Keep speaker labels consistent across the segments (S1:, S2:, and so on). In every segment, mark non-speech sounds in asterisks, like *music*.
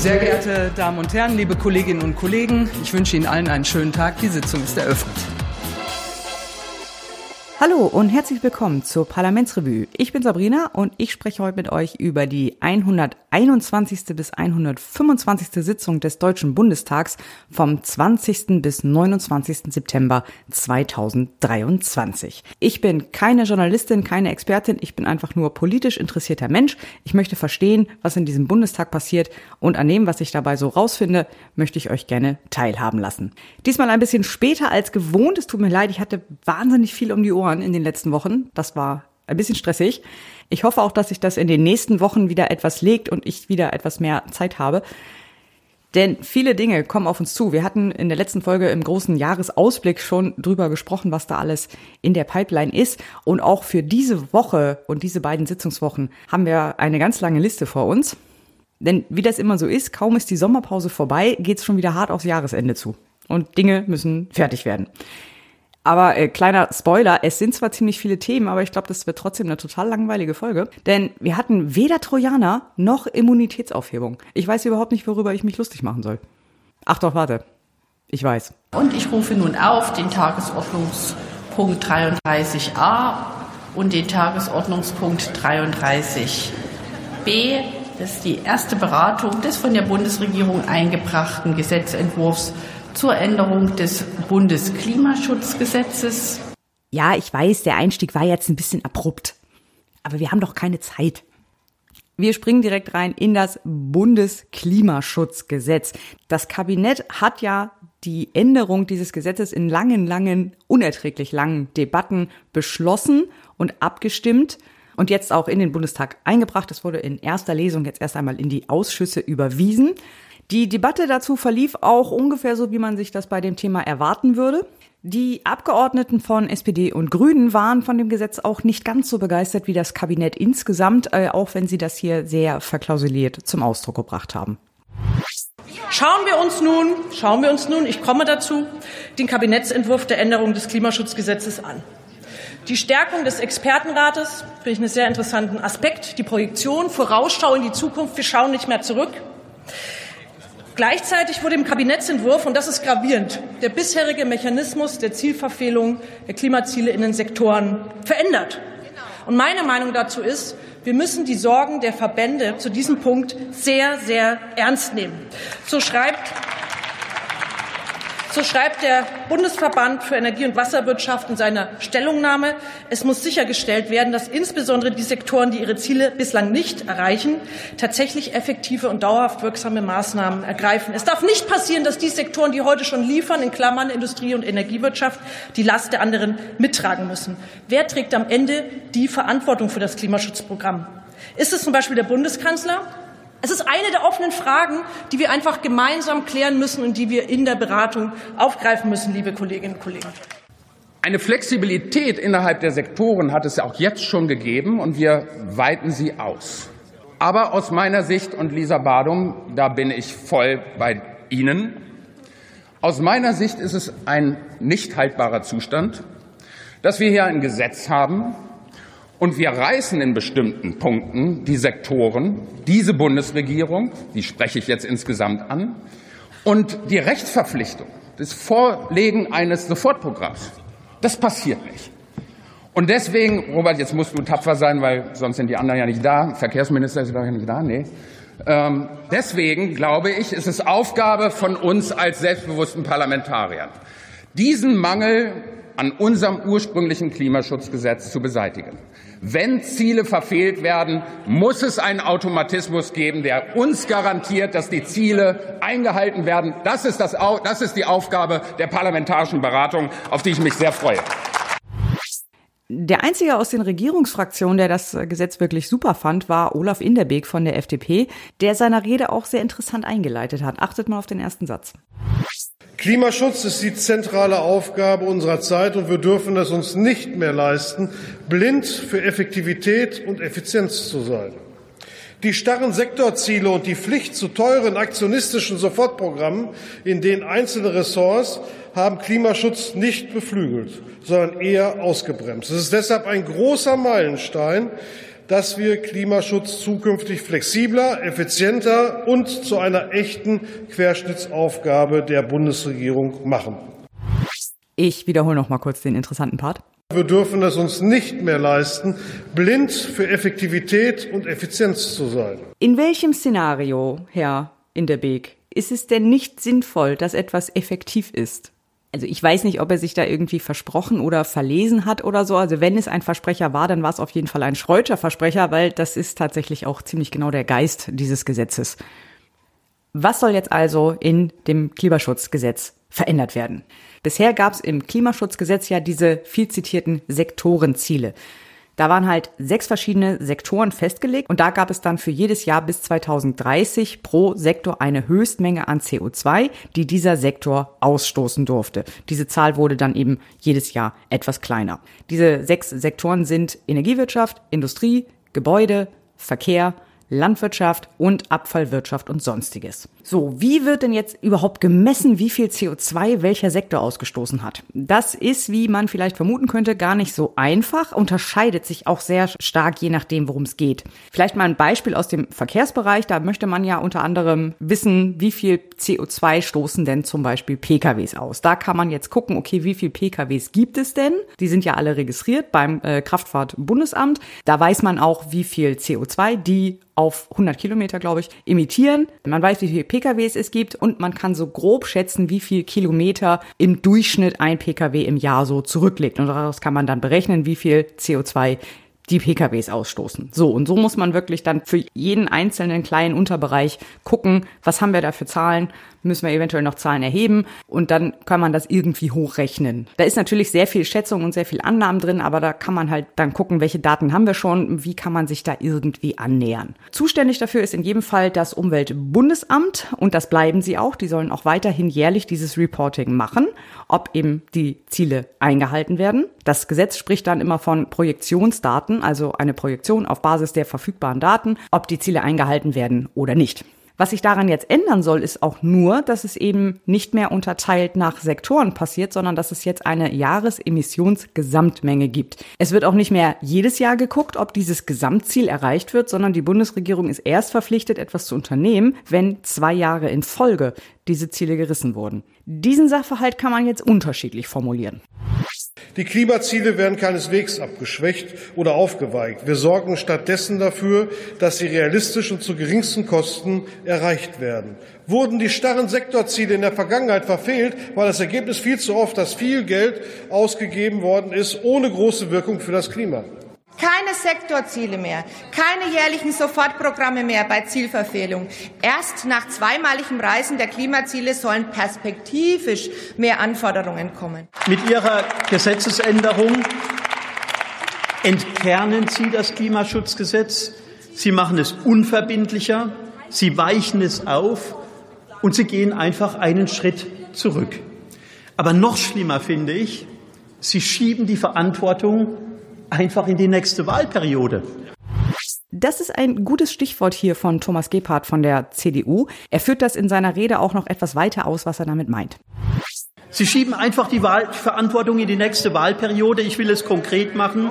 S1: Sehr geehrte Damen und Herren, liebe Kolleginnen und Kollegen, ich wünsche Ihnen allen einen schönen Tag. Die Sitzung ist eröffnet.
S2: Hallo und herzlich willkommen zur Parlamentsrevue. Ich bin Sabrina und ich spreche heute mit euch über die 121. bis 125. Sitzung des Deutschen Bundestags vom 20. bis 29. September 2023. Ich bin keine Journalistin, keine Expertin, ich bin einfach nur politisch interessierter Mensch. Ich möchte verstehen, was in diesem Bundestag passiert und an dem, was ich dabei so rausfinde, möchte ich euch gerne teilhaben lassen. Diesmal ein bisschen später als gewohnt. Es tut mir leid, ich hatte wahnsinnig viel um die Ohren Ohren in den letzten Wochen. Das war ein bisschen stressig. Ich hoffe auch, dass sich das in den nächsten Wochen wieder etwas legt und ich wieder etwas mehr Zeit habe. Denn viele Dinge kommen auf uns zu. Wir hatten in der letzten Folge im großen Jahresausblick schon drüber gesprochen, was da alles in der Pipeline ist. Und auch für diese Woche und diese beiden Sitzungswochen haben wir eine ganz lange Liste vor uns. Denn wie das immer so ist, kaum ist die Sommerpause vorbei, geht's schon wieder hart aufs Jahresende zu. Und Dinge müssen fertig werden. Aber äh, kleiner Spoiler, es sind zwar ziemlich viele Themen, aber ich glaube, das wird trotzdem eine total langweilige Folge. Denn wir hatten weder Trojaner noch Immunitätsaufhebung. Ich weiß überhaupt nicht, worüber ich mich lustig machen soll. Ach doch, warte. Ich weiß.
S3: Und ich rufe nun auf den Tagesordnungspunkt 33a und den Tagesordnungspunkt 33b. Das ist die erste Beratung des von der Bundesregierung eingebrachten Gesetzentwurfs zur Änderung des Bundesklimaschutzgesetzes.
S2: Ja, ich weiß, der Einstieg war jetzt ein bisschen abrupt. Aber wir haben doch keine Zeit. Wir springen direkt rein in das Bundesklimaschutzgesetz. Das Kabinett hat ja die Änderung dieses Gesetzes in langen, langen, unerträglich langen Debatten beschlossen und abgestimmt und jetzt auch in den Bundestag eingebracht. Es wurde in erster Lesung jetzt erst einmal in die Ausschüsse überwiesen. Die Debatte dazu verlief auch ungefähr so, wie man sich das bei dem Thema erwarten würde. Die Abgeordneten von SPD und Grünen waren von dem Gesetz auch nicht ganz so begeistert wie das Kabinett insgesamt, äh, auch wenn sie das hier sehr verklausuliert zum Ausdruck gebracht haben.
S4: Schauen wir uns nun, schauen wir uns nun, ich komme dazu, den Kabinettsentwurf der Änderung des Klimaschutzgesetzes an. Die Stärkung des Expertenrates finde ich einen sehr interessanten Aspekt. Die Projektion, Vorausschau in die Zukunft. Wir schauen nicht mehr zurück. Gleichzeitig wurde im Kabinettsentwurf, und das ist gravierend, der bisherige Mechanismus der Zielverfehlung der Klimaziele in den Sektoren verändert. Und meine Meinung dazu ist, wir müssen die Sorgen der Verbände zu diesem Punkt sehr, sehr ernst nehmen. So schreibt so schreibt der Bundesverband für Energie- und Wasserwirtschaft in seiner Stellungnahme, es muss sichergestellt werden, dass insbesondere die Sektoren, die ihre Ziele bislang nicht erreichen, tatsächlich effektive und dauerhaft wirksame Maßnahmen ergreifen. Es darf nicht passieren, dass die Sektoren, die heute schon liefern, in Klammern Industrie und Energiewirtschaft, die Last der anderen mittragen müssen. Wer trägt am Ende die Verantwortung für das Klimaschutzprogramm? Ist es zum Beispiel der Bundeskanzler? Es ist eine der offenen Fragen, die wir einfach gemeinsam klären müssen und die wir in der Beratung aufgreifen müssen, liebe Kolleginnen und Kollegen.
S5: Eine Flexibilität innerhalb der Sektoren hat es auch jetzt schon gegeben, und wir weiten sie aus. Aber aus meiner Sicht, und Lisa Badum, da bin ich voll bei Ihnen, aus meiner Sicht ist es ein nicht haltbarer Zustand, dass wir hier ein Gesetz haben, und wir reißen in bestimmten Punkten die Sektoren, diese Bundesregierung, die spreche ich jetzt insgesamt an, und die Rechtsverpflichtung, das Vorlegen eines Sofortprogramms, das passiert nicht. Und deswegen, Robert, jetzt musst du tapfer sein, weil sonst sind die anderen ja nicht da. Verkehrsminister ist ja nicht da, nee. Ähm, deswegen glaube ich, ist es Aufgabe von uns als selbstbewussten Parlamentariern, diesen Mangel an unserem ursprünglichen Klimaschutzgesetz zu beseitigen. Wenn Ziele verfehlt werden, muss es einen Automatismus geben, der uns garantiert, dass die Ziele eingehalten werden. Das ist, das, das ist die Aufgabe der parlamentarischen Beratung, auf die ich mich sehr freue.
S2: Der einzige aus den Regierungsfraktionen, der das Gesetz wirklich super fand, war Olaf Inderbeek von der FDP, der seiner Rede auch sehr interessant eingeleitet hat. Achtet mal auf den ersten Satz.
S6: Klimaschutz ist die zentrale Aufgabe unserer Zeit und wir dürfen es uns nicht mehr leisten, blind für Effektivität und Effizienz zu sein. Die starren Sektorziele und die Pflicht zu teuren aktionistischen Sofortprogrammen in den einzelnen Ressorts haben Klimaschutz nicht beflügelt, sondern eher ausgebremst. Es ist deshalb ein großer Meilenstein, dass wir Klimaschutz zukünftig flexibler, effizienter und zu einer echten Querschnittsaufgabe der Bundesregierung machen.
S2: Ich wiederhole noch mal kurz den interessanten Part.
S6: Wir dürfen es uns nicht mehr leisten, blind für Effektivität und Effizienz zu sein.
S2: In welchem Szenario, Herr Inderbeek, ist es denn nicht sinnvoll, dass etwas effektiv ist? Also ich weiß nicht, ob er sich da irgendwie versprochen oder verlesen hat oder so. Also wenn es ein Versprecher war, dann war es auf jeden Fall ein Schreutscher Versprecher, weil das ist tatsächlich auch ziemlich genau der Geist dieses Gesetzes. Was soll jetzt also in dem Klimaschutzgesetz verändert werden? Bisher gab es im Klimaschutzgesetz ja diese viel zitierten Sektorenziele. Da waren halt sechs verschiedene Sektoren festgelegt und da gab es dann für jedes Jahr bis 2030 pro Sektor eine Höchstmenge an CO2, die dieser Sektor ausstoßen durfte. Diese Zahl wurde dann eben jedes Jahr etwas kleiner. Diese sechs Sektoren sind Energiewirtschaft, Industrie, Gebäude, Verkehr, Landwirtschaft und Abfallwirtschaft und sonstiges. So, wie wird denn jetzt überhaupt gemessen, wie viel CO2 welcher Sektor ausgestoßen hat? Das ist, wie man vielleicht vermuten könnte, gar nicht so einfach, unterscheidet sich auch sehr stark je nachdem, worum es geht. Vielleicht mal ein Beispiel aus dem Verkehrsbereich, da möchte man ja unter anderem wissen, wie viel CO2 stoßen denn zum Beispiel PKWs aus. Da kann man jetzt gucken, okay, wie viel PKWs gibt es denn? Die sind ja alle registriert beim äh, Kraftfahrtbundesamt. Da weiß man auch, wie viel CO2 die auf 100 Kilometer, glaube ich, emittieren. Man weiß, wie viele PKWs es gibt und man kann so grob schätzen, wie viel Kilometer im Durchschnitt ein PKW im Jahr so zurücklegt. Und daraus kann man dann berechnen, wie viel CO2 die PKWs ausstoßen. So, und so muss man wirklich dann für jeden einzelnen kleinen Unterbereich gucken, was haben wir da für Zahlen, müssen wir eventuell noch Zahlen erheben und dann kann man das irgendwie hochrechnen. Da ist natürlich sehr viel Schätzung und sehr viel Annahmen drin, aber da kann man halt dann gucken, welche Daten haben wir schon, wie kann man sich da irgendwie annähern. Zuständig dafür ist in jedem Fall das Umweltbundesamt und das bleiben sie auch. Die sollen auch weiterhin jährlich dieses Reporting machen, ob eben die Ziele eingehalten werden. Das Gesetz spricht dann immer von Projektionsdaten, also eine Projektion auf Basis der verfügbaren Daten, ob die Ziele eingehalten werden oder nicht. Was sich daran jetzt ändern soll, ist auch nur, dass es eben nicht mehr unterteilt nach Sektoren passiert, sondern dass es jetzt eine Jahresemissionsgesamtmenge gibt. Es wird auch nicht mehr jedes Jahr geguckt, ob dieses Gesamtziel erreicht wird, sondern die Bundesregierung ist erst verpflichtet, etwas zu unternehmen, wenn zwei Jahre in Folge diese Ziele gerissen wurden. Diesen Sachverhalt kann man jetzt unterschiedlich formulieren.
S6: Die Klimaziele werden keineswegs abgeschwächt oder aufgeweicht. Wir sorgen stattdessen dafür, dass sie realistisch und zu geringsten Kosten erreicht werden. Wurden die starren Sektorziele in der Vergangenheit verfehlt, war das Ergebnis viel zu oft, dass viel Geld ausgegeben worden ist, ohne große Wirkung für das Klima.
S7: Keine Sektorziele mehr, keine jährlichen Sofortprogramme mehr bei Zielverfehlung. Erst nach zweimaligem Reisen der Klimaziele sollen perspektivisch mehr Anforderungen kommen.
S8: Mit Ihrer Gesetzesänderung entkernen Sie das Klimaschutzgesetz. Sie machen es unverbindlicher. Sie weichen es auf und Sie gehen einfach einen Schritt zurück. Aber noch schlimmer finde ich, Sie schieben die Verantwortung einfach in die nächste Wahlperiode.
S2: Das ist ein gutes Stichwort hier von Thomas Gebhardt von der CDU. Er führt das in seiner Rede auch noch etwas weiter aus, was er damit meint.
S8: Sie schieben einfach die Wahlverantwortung in die nächste Wahlperiode. Ich will es konkret machen.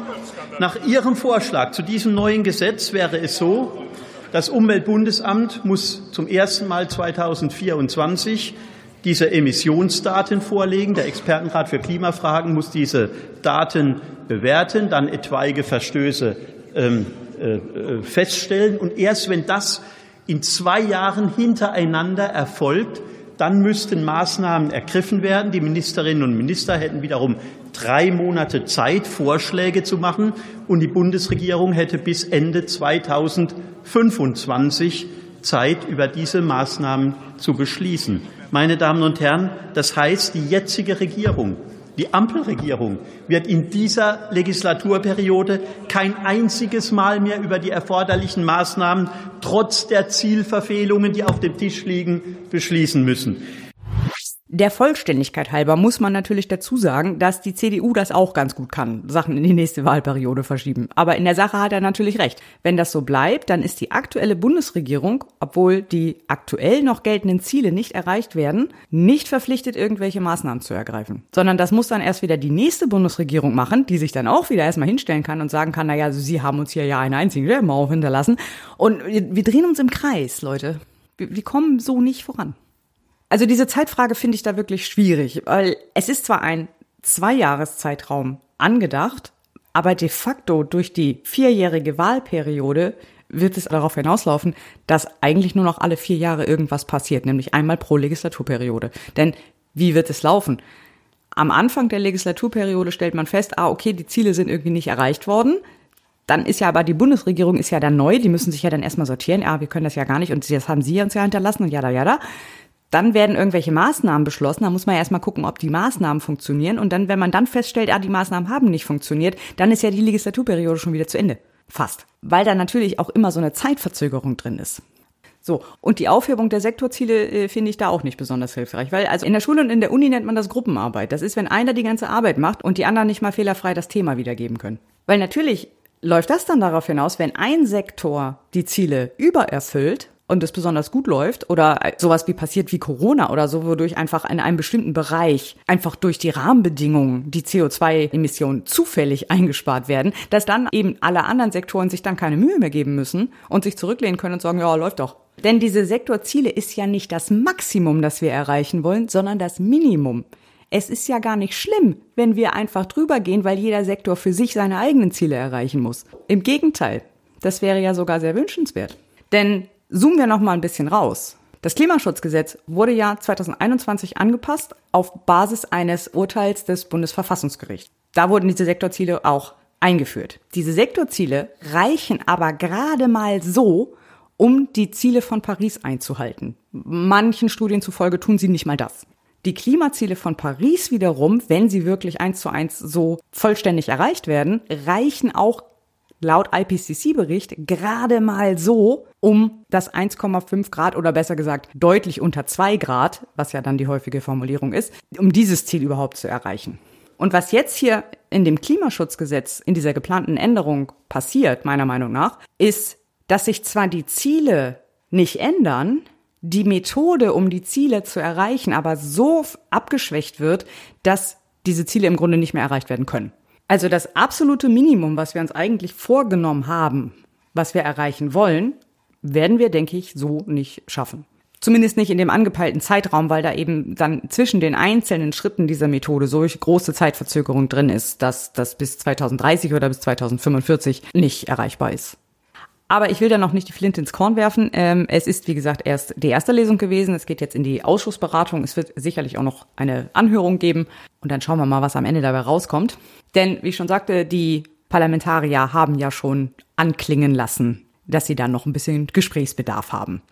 S8: Nach Ihrem Vorschlag zu diesem neuen Gesetz wäre es so, das Umweltbundesamt muss zum ersten Mal 2024 diese Emissionsdaten vorlegen. Der Expertenrat für Klimafragen muss diese Daten bewerten, dann etwaige Verstöße ähm, äh, feststellen. Und erst wenn das in zwei Jahren hintereinander erfolgt, dann müssten Maßnahmen ergriffen werden. Die Ministerinnen und Minister hätten wiederum drei Monate Zeit, Vorschläge zu machen. Und die Bundesregierung hätte bis Ende 2025 Zeit, über diese Maßnahmen zu beschließen. Meine Damen und Herren, das heißt, die jetzige Regierung, die Ampelregierung wird in dieser Legislaturperiode kein einziges Mal mehr über die erforderlichen Maßnahmen trotz der Zielverfehlungen, die auf dem Tisch liegen, beschließen müssen.
S2: Der Vollständigkeit halber muss man natürlich dazu sagen, dass die CDU das auch ganz gut kann, Sachen in die nächste Wahlperiode verschieben. Aber in der Sache hat er natürlich recht. Wenn das so bleibt, dann ist die aktuelle Bundesregierung, obwohl die aktuell noch geltenden Ziele nicht erreicht werden, nicht verpflichtet, irgendwelche Maßnahmen zu ergreifen. Sondern das muss dann erst wieder die nächste Bundesregierung machen, die sich dann auch wieder erstmal hinstellen kann und sagen kann, naja, also Sie haben uns hier ja einen einzigen Mauer hinterlassen. Und wir, drehen uns im Kreis, Leute. Wir kommen so nicht voran. Also diese Zeitfrage finde ich da wirklich schwierig, weil es ist zwar ein Zweijahreszeitraum angedacht, aber de facto durch die vierjährige Wahlperiode wird es darauf hinauslaufen, dass eigentlich nur noch alle vier Jahre irgendwas passiert, nämlich einmal pro Legislaturperiode. Denn wie wird es laufen? Am Anfang der Legislaturperiode stellt man fest, ah, okay, die Ziele sind irgendwie nicht erreicht worden. Dann ist ja aber die Bundesregierung ist ja dann neu, die müssen sich ja dann erstmal sortieren, ah, wir können das ja gar nicht und das haben sie uns ja hinterlassen und ja, da, ja, da. Dann werden irgendwelche Maßnahmen beschlossen. Da muss man erstmal gucken, ob die Maßnahmen funktionieren. Und dann, wenn man dann feststellt, ah, die Maßnahmen haben nicht funktioniert, dann ist ja die Legislaturperiode schon wieder zu Ende. Fast. Weil da natürlich auch immer so eine Zeitverzögerung drin ist. So, und die Aufhebung der Sektorziele äh, finde ich da auch nicht besonders hilfreich, weil also in der Schule und in der Uni nennt man das Gruppenarbeit. Das ist, wenn einer die ganze Arbeit macht und die anderen nicht mal fehlerfrei das Thema wiedergeben können. Weil natürlich läuft das dann darauf hinaus, wenn ein Sektor die Ziele übererfüllt, und es besonders gut läuft oder sowas wie passiert wie Corona oder so, wodurch einfach in einem bestimmten Bereich einfach durch die Rahmenbedingungen die CO2-Emissionen zufällig eingespart werden, dass dann eben alle anderen Sektoren sich dann keine Mühe mehr geben müssen und sich zurücklehnen können und sagen, ja, läuft doch. Denn diese Sektorziele ist ja nicht das Maximum, das wir erreichen wollen, sondern das Minimum. Es ist ja gar nicht schlimm, wenn wir einfach drüber gehen, weil jeder Sektor für sich seine eigenen Ziele erreichen muss. Im Gegenteil, das wäre ja sogar sehr wünschenswert. Denn Zoomen wir noch mal ein bisschen raus. Das Klimaschutzgesetz wurde ja 2021 angepasst auf Basis eines Urteils des Bundesverfassungsgerichts. Da wurden diese Sektorziele auch eingeführt. Diese Sektorziele reichen aber gerade mal so, um die Ziele von Paris einzuhalten. Manchen Studien zufolge tun sie nicht mal das. Die Klimaziele von Paris wiederum, wenn sie wirklich eins zu eins so vollständig erreicht werden, reichen auch laut IPCC-Bericht gerade mal so, um das 1,5 Grad oder besser gesagt deutlich unter 2 Grad, was ja dann die häufige Formulierung ist, um dieses Ziel überhaupt zu erreichen. Und was jetzt hier in dem Klimaschutzgesetz, in dieser geplanten Änderung passiert, meiner Meinung nach, ist, dass sich zwar die Ziele nicht ändern, die Methode, um die Ziele zu erreichen, aber so abgeschwächt wird, dass diese Ziele im Grunde nicht mehr erreicht werden können. Also das absolute Minimum, was wir uns eigentlich vorgenommen haben, was wir erreichen wollen, werden wir, denke ich, so nicht schaffen. Zumindest nicht in dem angepeilten Zeitraum, weil da eben dann zwischen den einzelnen Schritten dieser Methode solch große Zeitverzögerung drin ist, dass das bis 2030 oder bis 2045 nicht erreichbar ist. Aber ich will da noch nicht die Flinte ins Korn werfen. Ähm, es ist, wie gesagt, erst die erste Lesung gewesen. Es geht jetzt in die Ausschussberatung. Es wird sicherlich auch noch eine Anhörung geben. Und dann schauen wir mal, was am Ende dabei rauskommt. Denn, wie ich schon sagte, die Parlamentarier haben ja schon anklingen lassen, dass sie da noch ein bisschen Gesprächsbedarf haben.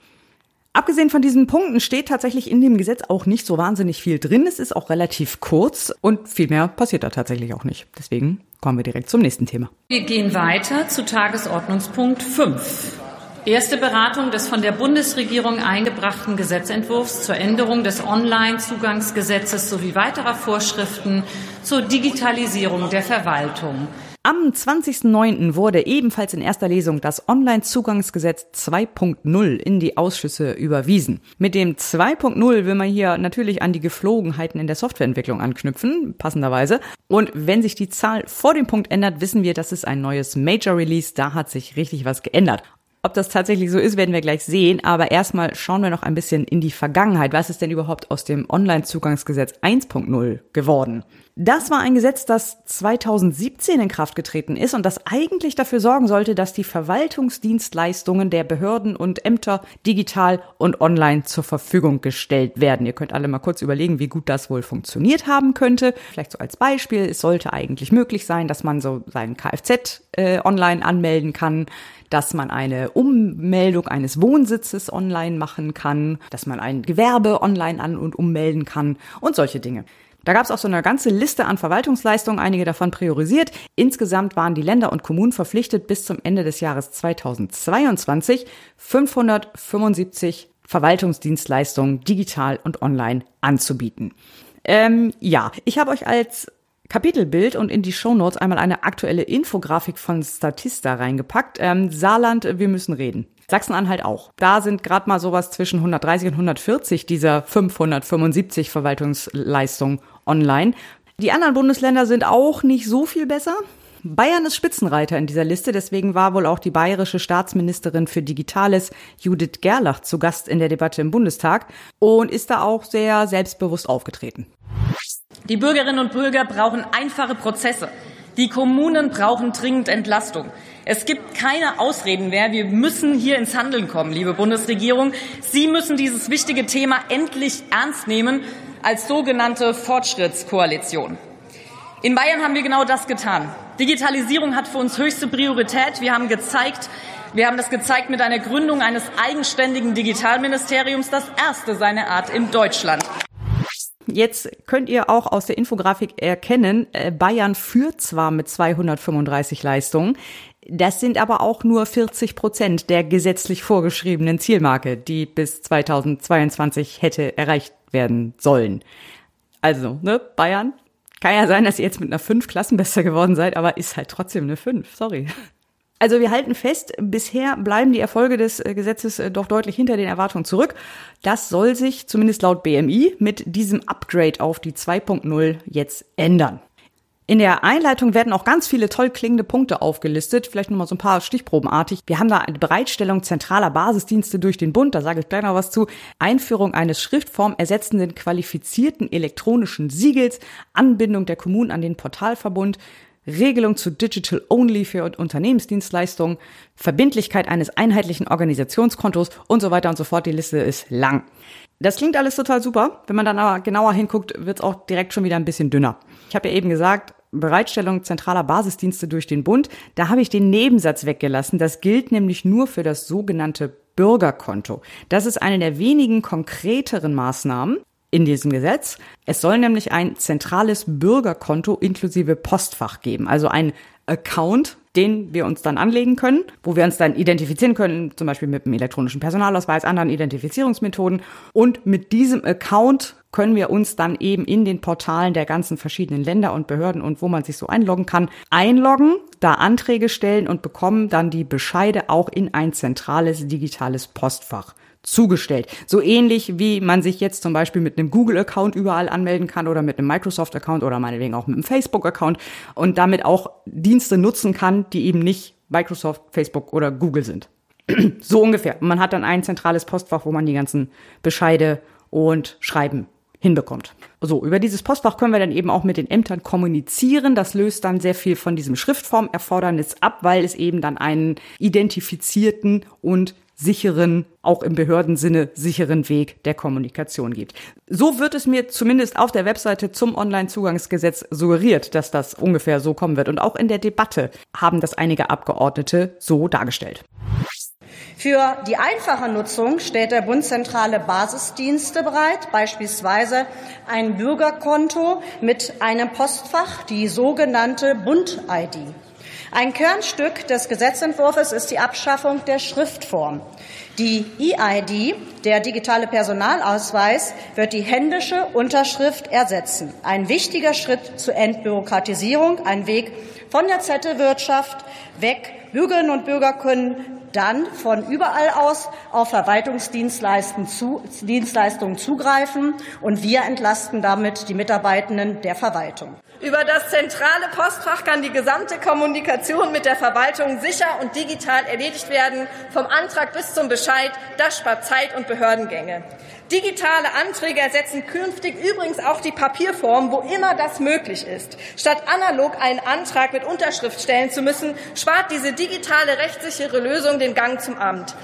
S2: Abgesehen von diesen Punkten steht tatsächlich in dem Gesetz auch nicht so wahnsinnig viel drin. Es ist auch relativ kurz und viel mehr passiert da tatsächlich auch nicht. Deswegen kommen wir direkt zum nächsten Thema.
S9: Wir gehen weiter zu Tagesordnungspunkt 5. Erste Beratung des von der Bundesregierung eingebrachten Gesetzentwurfs zur Änderung des Online-Zugangsgesetzes sowie weiterer Vorschriften zur Digitalisierung der Verwaltung.
S2: Am 20.09. wurde ebenfalls in erster Lesung das Online-Zugangsgesetz 2.0 in die Ausschüsse überwiesen. Mit dem 2.0 will man hier natürlich an die Geflogenheiten in der Softwareentwicklung anknüpfen, passenderweise. Und wenn sich die Zahl vor dem Punkt ändert, wissen wir, das ist ein neues Major Release, da hat sich richtig was geändert. Ob das tatsächlich so ist, werden wir gleich sehen. Aber erstmal schauen wir noch ein bisschen in die Vergangenheit. Was ist denn überhaupt aus dem Online-Zugangsgesetz 1.0 geworden? Das war ein Gesetz, das 2017 in Kraft getreten ist und das eigentlich dafür sorgen sollte, dass die Verwaltungsdienstleistungen der Behörden und Ämter digital und online zur Verfügung gestellt werden. Ihr könnt alle mal kurz überlegen, wie gut das wohl funktioniert haben könnte. Vielleicht so als Beispiel, es sollte eigentlich möglich sein, dass man so seinen Kfz äh, online anmelden kann, dass man eine Ummeldung eines Wohnsitzes online machen kann, dass man ein Gewerbe online an- und ummelden kann und solche Dinge. Da gab es auch so eine ganze Liste an Verwaltungsleistungen, einige davon priorisiert. Insgesamt waren die Länder und Kommunen verpflichtet, bis zum Ende des Jahres 2022 575 Verwaltungsdienstleistungen digital und online anzubieten. Ähm, ja, ich habe euch als Kapitelbild und in die Shownotes einmal eine aktuelle Infografik von Statista reingepackt. Ähm, Saarland, wir müssen reden. Sachsen-Anhalt auch. Da sind gerade mal sowas zwischen 130 und 140 dieser 575 Verwaltungsleistungen online. Die anderen Bundesländer sind auch nicht so viel besser. Bayern ist Spitzenreiter in dieser Liste, deswegen war wohl auch die bayerische Staatsministerin für Digitales Judith Gerlach zu Gast in der Debatte im Bundestag und ist da auch sehr selbstbewusst aufgetreten.
S10: Die Bürgerinnen und Bürger brauchen einfache Prozesse. Die Kommunen brauchen dringend Entlastung. Es gibt keine Ausreden mehr. Wir müssen hier ins Handeln kommen, liebe Bundesregierung. Sie müssen dieses wichtige Thema endlich ernst nehmen als sogenannte Fortschrittskoalition. In Bayern haben wir genau das getan. Digitalisierung hat für uns höchste Priorität. Wir haben gezeigt, wir haben das gezeigt mit einer Gründung eines eigenständigen Digitalministeriums, das erste seiner Art in Deutschland.
S2: Jetzt könnt ihr auch aus der Infografik erkennen, äh, Bayern führt zwar mit 235 Leistungen, das sind aber auch nur 40 Prozent der gesetzlich vorgeschriebenen Zielmarke, die bis 2022 hätte erreicht werden sollen. Also, ne, Bayern, kann ja sein, dass ihr jetzt mit einer 5 Klassenbester geworden seid, aber ist halt trotzdem eine 5, sorry. Also wir halten fest, bisher bleiben die Erfolge des äh, Gesetzes äh, doch deutlich hinter den Erwartungen zurück. Das soll sich zumindest laut BMI mit diesem Upgrade auf die 2.0 jetzt ändern. In der Einleitung werden auch ganz viele toll klingende Punkte aufgelistet, vielleicht nur mal so ein paar stichprobenartig. Wir haben da eine Bereitstellung zentraler Basisdienste durch den Bund, da sage ich gleich noch was zu, Einführung eines schriftformersetzenden qualifizierten elektronischen Siegels, Anbindung der Kommunen an den Portalverbund, Regelung zu Digital Only für Unternehmensdienstleistungen, Verbindlichkeit eines einheitlichen Organisationskontos und so weiter und so fort. Die Liste ist lang. Das klingt alles total super. Wenn man dann aber genauer hinguckt, wird es auch direkt schon wieder ein bisschen dünner. Ich habe ja eben gesagt, Bereitstellung zentraler Basisdienste durch den Bund. Da habe ich den Nebensatz weggelassen. Das gilt nämlich nur für das sogenannte Bürgerkonto. Das ist eine der wenigen konkreteren Maßnahmen, in diesem Gesetz. Es soll nämlich ein zentrales Bürgerkonto inklusive Postfach geben, also ein Account, den wir uns dann anlegen können, wo wir uns dann identifizieren können, zum Beispiel mit dem elektronischen Personalausweis, anderen Identifizierungsmethoden. Und mit diesem Account können wir uns dann eben in den Portalen der ganzen verschiedenen Länder und Behörden und wo man sich so einloggen kann, einloggen, da Anträge stellen und bekommen dann die Bescheide auch in ein zentrales digitales Postfach zugestellt. So ähnlich wie man sich jetzt zum Beispiel mit einem Google-Account überall anmelden kann oder mit einem Microsoft-Account oder meinetwegen auch mit einem Facebook-Account und damit auch Dienste nutzen kann, die eben nicht Microsoft, Facebook oder Google sind. *clears throat* so ungefähr. Man hat dann ein zentrales Postfach, wo man die ganzen Bescheide und Schreiben hinbekommt. So, über dieses Postfach können wir dann eben auch mit den Ämtern kommunizieren. Das löst dann sehr viel von diesem Schriftformerfordernis ab, weil es eben dann einen identifizierten und sicheren, auch im Behördensinne sicheren Weg der Kommunikation gibt. So wird es mir zumindest auf der Webseite zum Onlinezugangsgesetz suggeriert, dass das ungefähr so kommen wird. Und auch in der Debatte haben das einige Abgeordnete so dargestellt.
S11: Für die einfache Nutzung stellt der Bund zentrale Basisdienste bereit, beispielsweise ein Bürgerkonto mit einem Postfach, die sogenannte Bund-ID. Ein Kernstück des Gesetzentwurfs ist die Abschaffung der Schriftform. Die EID, der digitale Personalausweis, wird die händische Unterschrift ersetzen. Ein wichtiger Schritt zur Entbürokratisierung, ein Weg von der Zettelwirtschaft weg. Bürgerinnen und Bürger können dann von überall aus auf Verwaltungsdienstleistungen zugreifen und wir entlasten damit die Mitarbeitenden der Verwaltung.
S12: Über das zentrale Postfach kann die gesamte Kommunikation mit der Verwaltung sicher und digital erledigt werden, vom Antrag bis zum Bescheid. Das spart Zeit und Behördengänge. Digitale Anträge ersetzen künftig übrigens auch die Papierform, wo immer das möglich ist. Statt analog einen Antrag mit Unterschrift stellen zu müssen, spart diese digitale rechtssichere Lösung den Gang zum Amt.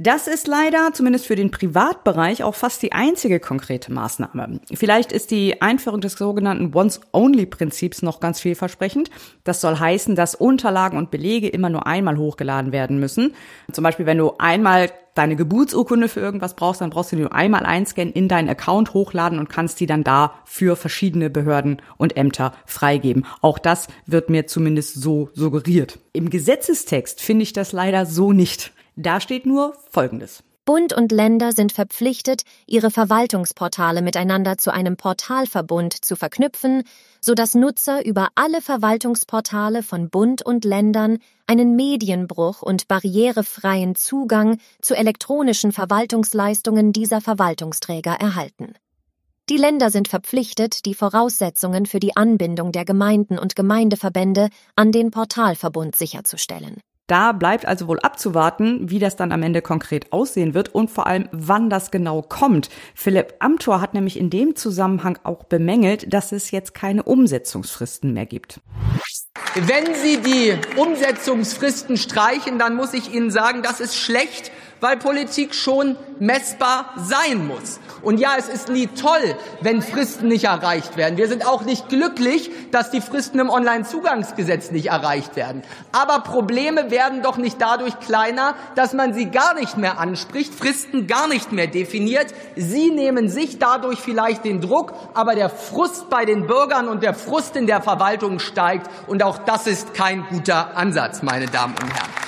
S2: Das ist leider, zumindest für den Privatbereich, auch fast die einzige konkrete Maßnahme. Vielleicht ist die Einführung des sogenannten Once-Only-Prinzips noch ganz vielversprechend. Das soll heißen, dass Unterlagen und Belege immer nur einmal hochgeladen werden müssen. Zum Beispiel, wenn du einmal deine Geburtsurkunde für irgendwas brauchst, dann brauchst du die nur einmal einscannen, in deinen Account hochladen und kannst die dann da für verschiedene Behörden und Ämter freigeben. Auch das wird mir zumindest so suggeriert. Im Gesetzestext finde ich das leider so nicht. Da steht nur Folgendes.
S13: Bund und Länder sind verpflichtet, ihre Verwaltungsportale miteinander zu einem Portalverbund zu verknüpfen, so dass Nutzer über alle Verwaltungsportale von Bund und Ländern einen Medienbruch und barrierefreien Zugang zu elektronischen Verwaltungsleistungen dieser Verwaltungsträger erhalten. Die Länder sind verpflichtet, die Voraussetzungen für die Anbindung der Gemeinden und Gemeindeverbände an den Portalverbund sicherzustellen.
S2: Da bleibt also wohl abzuwarten, wie das dann am Ende konkret aussehen wird und vor allem, wann das genau kommt. Philipp Amthor hat nämlich in dem Zusammenhang auch bemängelt, dass es jetzt keine Umsetzungsfristen mehr gibt.
S1: Wenn Sie die Umsetzungsfristen streichen, dann muss ich Ihnen sagen, das ist schlecht weil Politik schon messbar sein muss. Und ja, es ist nie toll, wenn Fristen nicht erreicht werden. Wir sind auch nicht glücklich, dass die Fristen im Onlinezugangsgesetz nicht erreicht werden. Aber Probleme werden doch nicht dadurch kleiner, dass man sie gar nicht mehr anspricht, Fristen gar nicht mehr definiert. Sie nehmen sich dadurch vielleicht den Druck, aber der Frust bei den Bürgern und der Frust in der Verwaltung steigt. Und auch das ist kein guter Ansatz, meine Damen und Herren.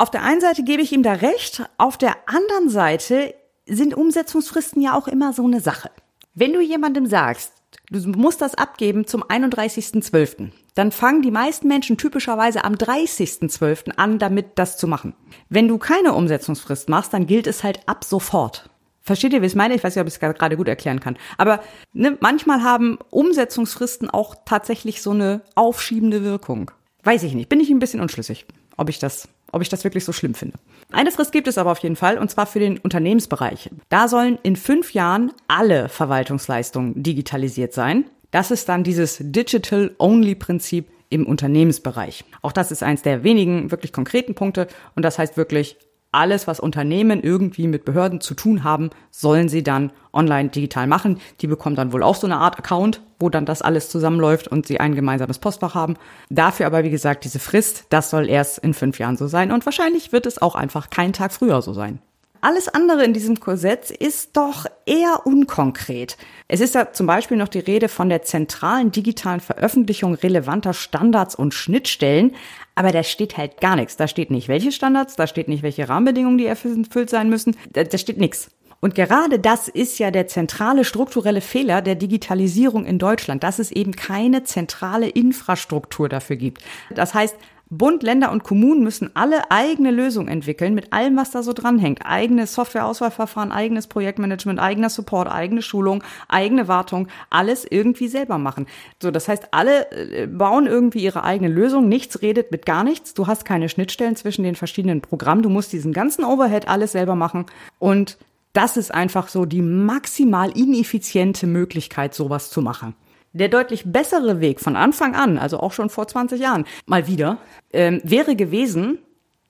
S2: Auf der einen Seite gebe ich ihm da recht, auf der anderen Seite sind Umsetzungsfristen ja auch immer so eine Sache. Wenn du jemandem sagst, du musst das abgeben zum 31.12., dann fangen die meisten Menschen typischerweise am 30.12. an, damit das zu machen. Wenn du keine Umsetzungsfrist machst, dann gilt es halt ab sofort. Versteht ihr, wie ich es meine? Ich weiß nicht, ob ich es gerade gut erklären kann. Aber ne, manchmal haben Umsetzungsfristen auch tatsächlich so eine aufschiebende Wirkung. Weiß ich nicht. Bin ich ein bisschen unschlüssig, ob ich das ob ich das wirklich so schlimm finde. Eine Frist gibt es aber auf jeden Fall, und zwar für den Unternehmensbereich. Da sollen in fünf Jahren alle Verwaltungsleistungen digitalisiert sein. Das ist dann dieses Digital-Only-Prinzip im Unternehmensbereich. Auch das ist eins der wenigen wirklich konkreten Punkte und das heißt wirklich, alles, was Unternehmen irgendwie mit Behörden zu tun haben, sollen sie dann online digital machen. Die bekommen dann wohl auch so eine Art Account, wo dann das alles zusammenläuft und sie ein gemeinsames Postfach haben. Dafür aber, wie gesagt, diese Frist, das soll erst in fünf Jahren so sein und wahrscheinlich wird es auch einfach keinen Tag früher so sein. Alles andere in diesem Gesetz ist doch eher unkonkret. Es ist da zum Beispiel noch die Rede von der zentralen digitalen Veröffentlichung relevanter Standards und Schnittstellen, aber da steht halt gar nichts. Da steht nicht, welche Standards, da steht nicht, welche Rahmenbedingungen die erfüllt sein müssen, da, da steht nichts. Und gerade das ist ja der zentrale strukturelle Fehler der Digitalisierung in Deutschland, dass es eben keine zentrale Infrastruktur dafür gibt. Das heißt, Bund, Länder und Kommunen müssen alle eigene Lösungen entwickeln mit allem, was da so dranhängt. Eigene Softwareauswahlverfahren, eigenes Projektmanagement, eigener Support, eigene Schulung, eigene Wartung, alles irgendwie selber machen. So, das heißt, alle äh, bauen irgendwie ihre eigene Lösung. Nichts redet mit gar nichts. Du hast keine Schnittstellen zwischen den verschiedenen Programmen. Du musst diesen ganzen Overhead alles selber machen. Und das ist einfach so die maximal ineffiziente Möglichkeit, sowas zu machen. Der deutlich bessere Weg von Anfang an, also auch schon vor 20 Jahren, mal wieder, ähm, wäre gewesen,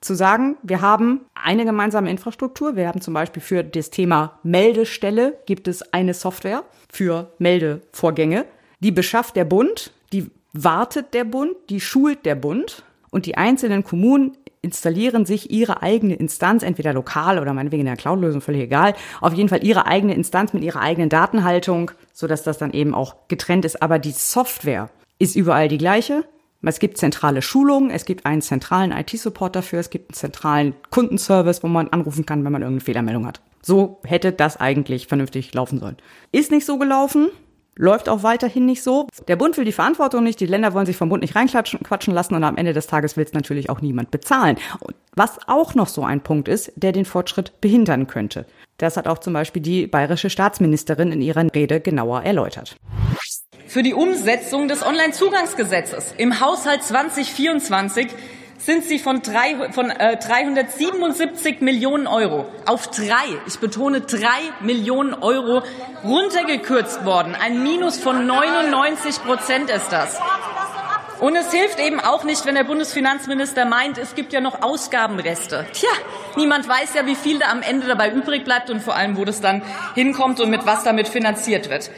S2: zu sagen, wir haben eine gemeinsame Infrastruktur. Wir haben zum Beispiel für das Thema Meldestelle gibt es eine Software für Meldevorgänge. Die beschafft der Bund, die wartet der Bund, die schult der Bund und die einzelnen Kommunen installieren sich ihre eigene Instanz, entweder lokal oder meinetwegen in der Cloud-Lösung, völlig egal. Auf jeden Fall ihre eigene Instanz mit ihrer eigenen Datenhaltung, so dass das dann eben auch getrennt ist. Aber die Software ist überall die gleiche. Es gibt zentrale Schulungen, es gibt einen zentralen IT-Support dafür, es gibt einen zentralen Kundenservice, wo man anrufen kann, wenn man irgendeine Fehlermeldung hat. So hätte das eigentlich vernünftig laufen sollen. Ist nicht so gelaufen läuft auch weiterhin nicht so. Der Bund will die Verantwortung nicht, die Länder wollen sich vom Bund nicht reinquatschen lassen und am Ende des Tages will es natürlich auch niemand bezahlen. Was auch noch so ein Punkt ist, der den Fortschritt behindern könnte. Das hat auch zum Beispiel die bayerische Staatsministerin in ihrer Rede genauer erläutert.
S10: Für die Umsetzung des Onlinezugangsgesetzes im Haushalt 2024 sind sie von, drei, von äh, 377 Millionen Euro auf drei, ich betone drei Millionen Euro runtergekürzt worden. Ein Minus von 99 Prozent ist das. Und es hilft eben auch nicht, wenn der Bundesfinanzminister meint, es gibt ja noch Ausgabenreste. Tja, niemand weiß ja, wie viel da am Ende dabei übrig bleibt und vor allem, wo das dann hinkommt und mit was damit finanziert wird.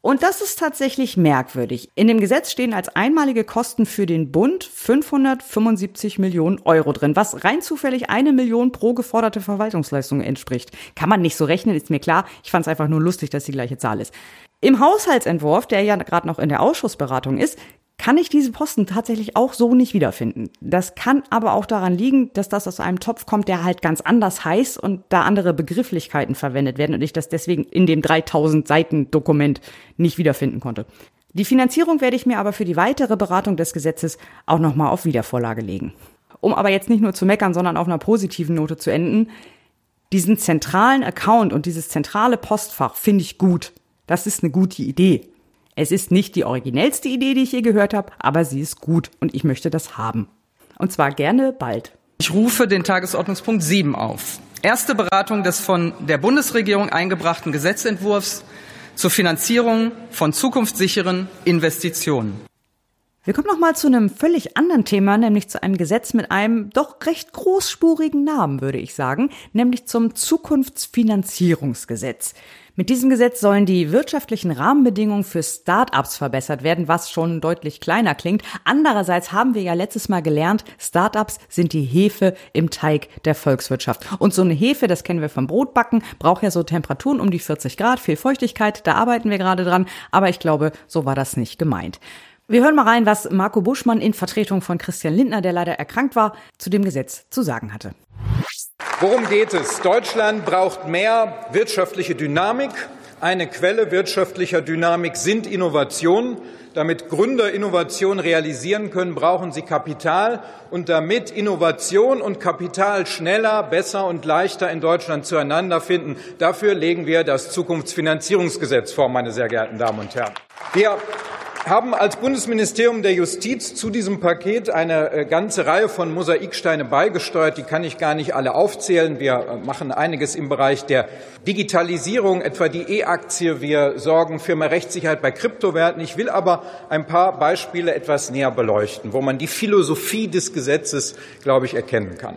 S2: Und das ist tatsächlich merkwürdig. In dem Gesetz stehen als einmalige Kosten für den Bund 575 Millionen Euro drin, was rein zufällig eine Million pro geforderte Verwaltungsleistung entspricht. Kann man nicht so rechnen, ist mir klar. Ich fand es einfach nur lustig, dass die gleiche Zahl ist. Im Haushaltsentwurf, der ja gerade noch in der Ausschussberatung ist, kann ich diese Posten tatsächlich auch so nicht wiederfinden. Das kann aber auch daran liegen, dass das aus einem Topf kommt, der halt ganz anders heißt und da andere Begrifflichkeiten verwendet werden und ich das deswegen in dem 3000 Seiten Dokument nicht wiederfinden konnte. Die Finanzierung werde ich mir aber für die weitere Beratung des Gesetzes auch nochmal auf Wiedervorlage legen. Um aber jetzt nicht nur zu meckern, sondern auf einer positiven Note zu enden, diesen zentralen Account und dieses zentrale Postfach finde ich gut. Das ist eine gute Idee. Es ist nicht die originellste Idee, die ich je gehört habe, aber sie ist gut und ich möchte das haben. Und zwar gerne bald.
S1: Ich rufe den Tagesordnungspunkt 7 auf. Erste Beratung des von der Bundesregierung eingebrachten Gesetzentwurfs zur Finanzierung von zukunftssicheren Investitionen.
S2: Wir kommen noch mal zu einem völlig anderen Thema, nämlich zu einem Gesetz mit einem doch recht großspurigen Namen, würde ich sagen, nämlich zum Zukunftsfinanzierungsgesetz. Mit diesem Gesetz sollen die wirtschaftlichen Rahmenbedingungen für Start-ups verbessert werden, was schon deutlich kleiner klingt. Andererseits haben wir ja letztes Mal gelernt, Start-ups sind die Hefe im Teig der Volkswirtschaft. Und so eine Hefe, das kennen wir vom Brotbacken, braucht ja so Temperaturen um die 40 Grad, viel Feuchtigkeit, da arbeiten wir gerade dran, aber ich glaube, so war das nicht gemeint. Wir hören mal rein, was Marco Buschmann in Vertretung von Christian Lindner, der leider erkrankt war, zu dem Gesetz zu sagen hatte.
S14: Worum geht es? Deutschland braucht mehr wirtschaftliche Dynamik. Eine Quelle wirtschaftlicher Dynamik sind Innovationen. Damit Gründer Innovation realisieren können, brauchen sie Kapital. Und damit Innovation und Kapital schneller, besser und leichter in Deutschland zueinander finden, dafür legen wir das Zukunftsfinanzierungsgesetz vor, meine sehr geehrten Damen und Herren. Wir haben als Bundesministerium der Justiz zu diesem Paket eine äh, ganze Reihe von Mosaiksteine beigesteuert. Die kann ich gar nicht alle aufzählen. Wir äh, machen einiges im Bereich der Digitalisierung, etwa die E-Aktie. Wir sorgen für mehr Rechtssicherheit bei Kryptowerten. Ich will aber ein paar Beispiele etwas näher beleuchten, wo man die Philosophie des Gesetzes, glaube ich, erkennen kann.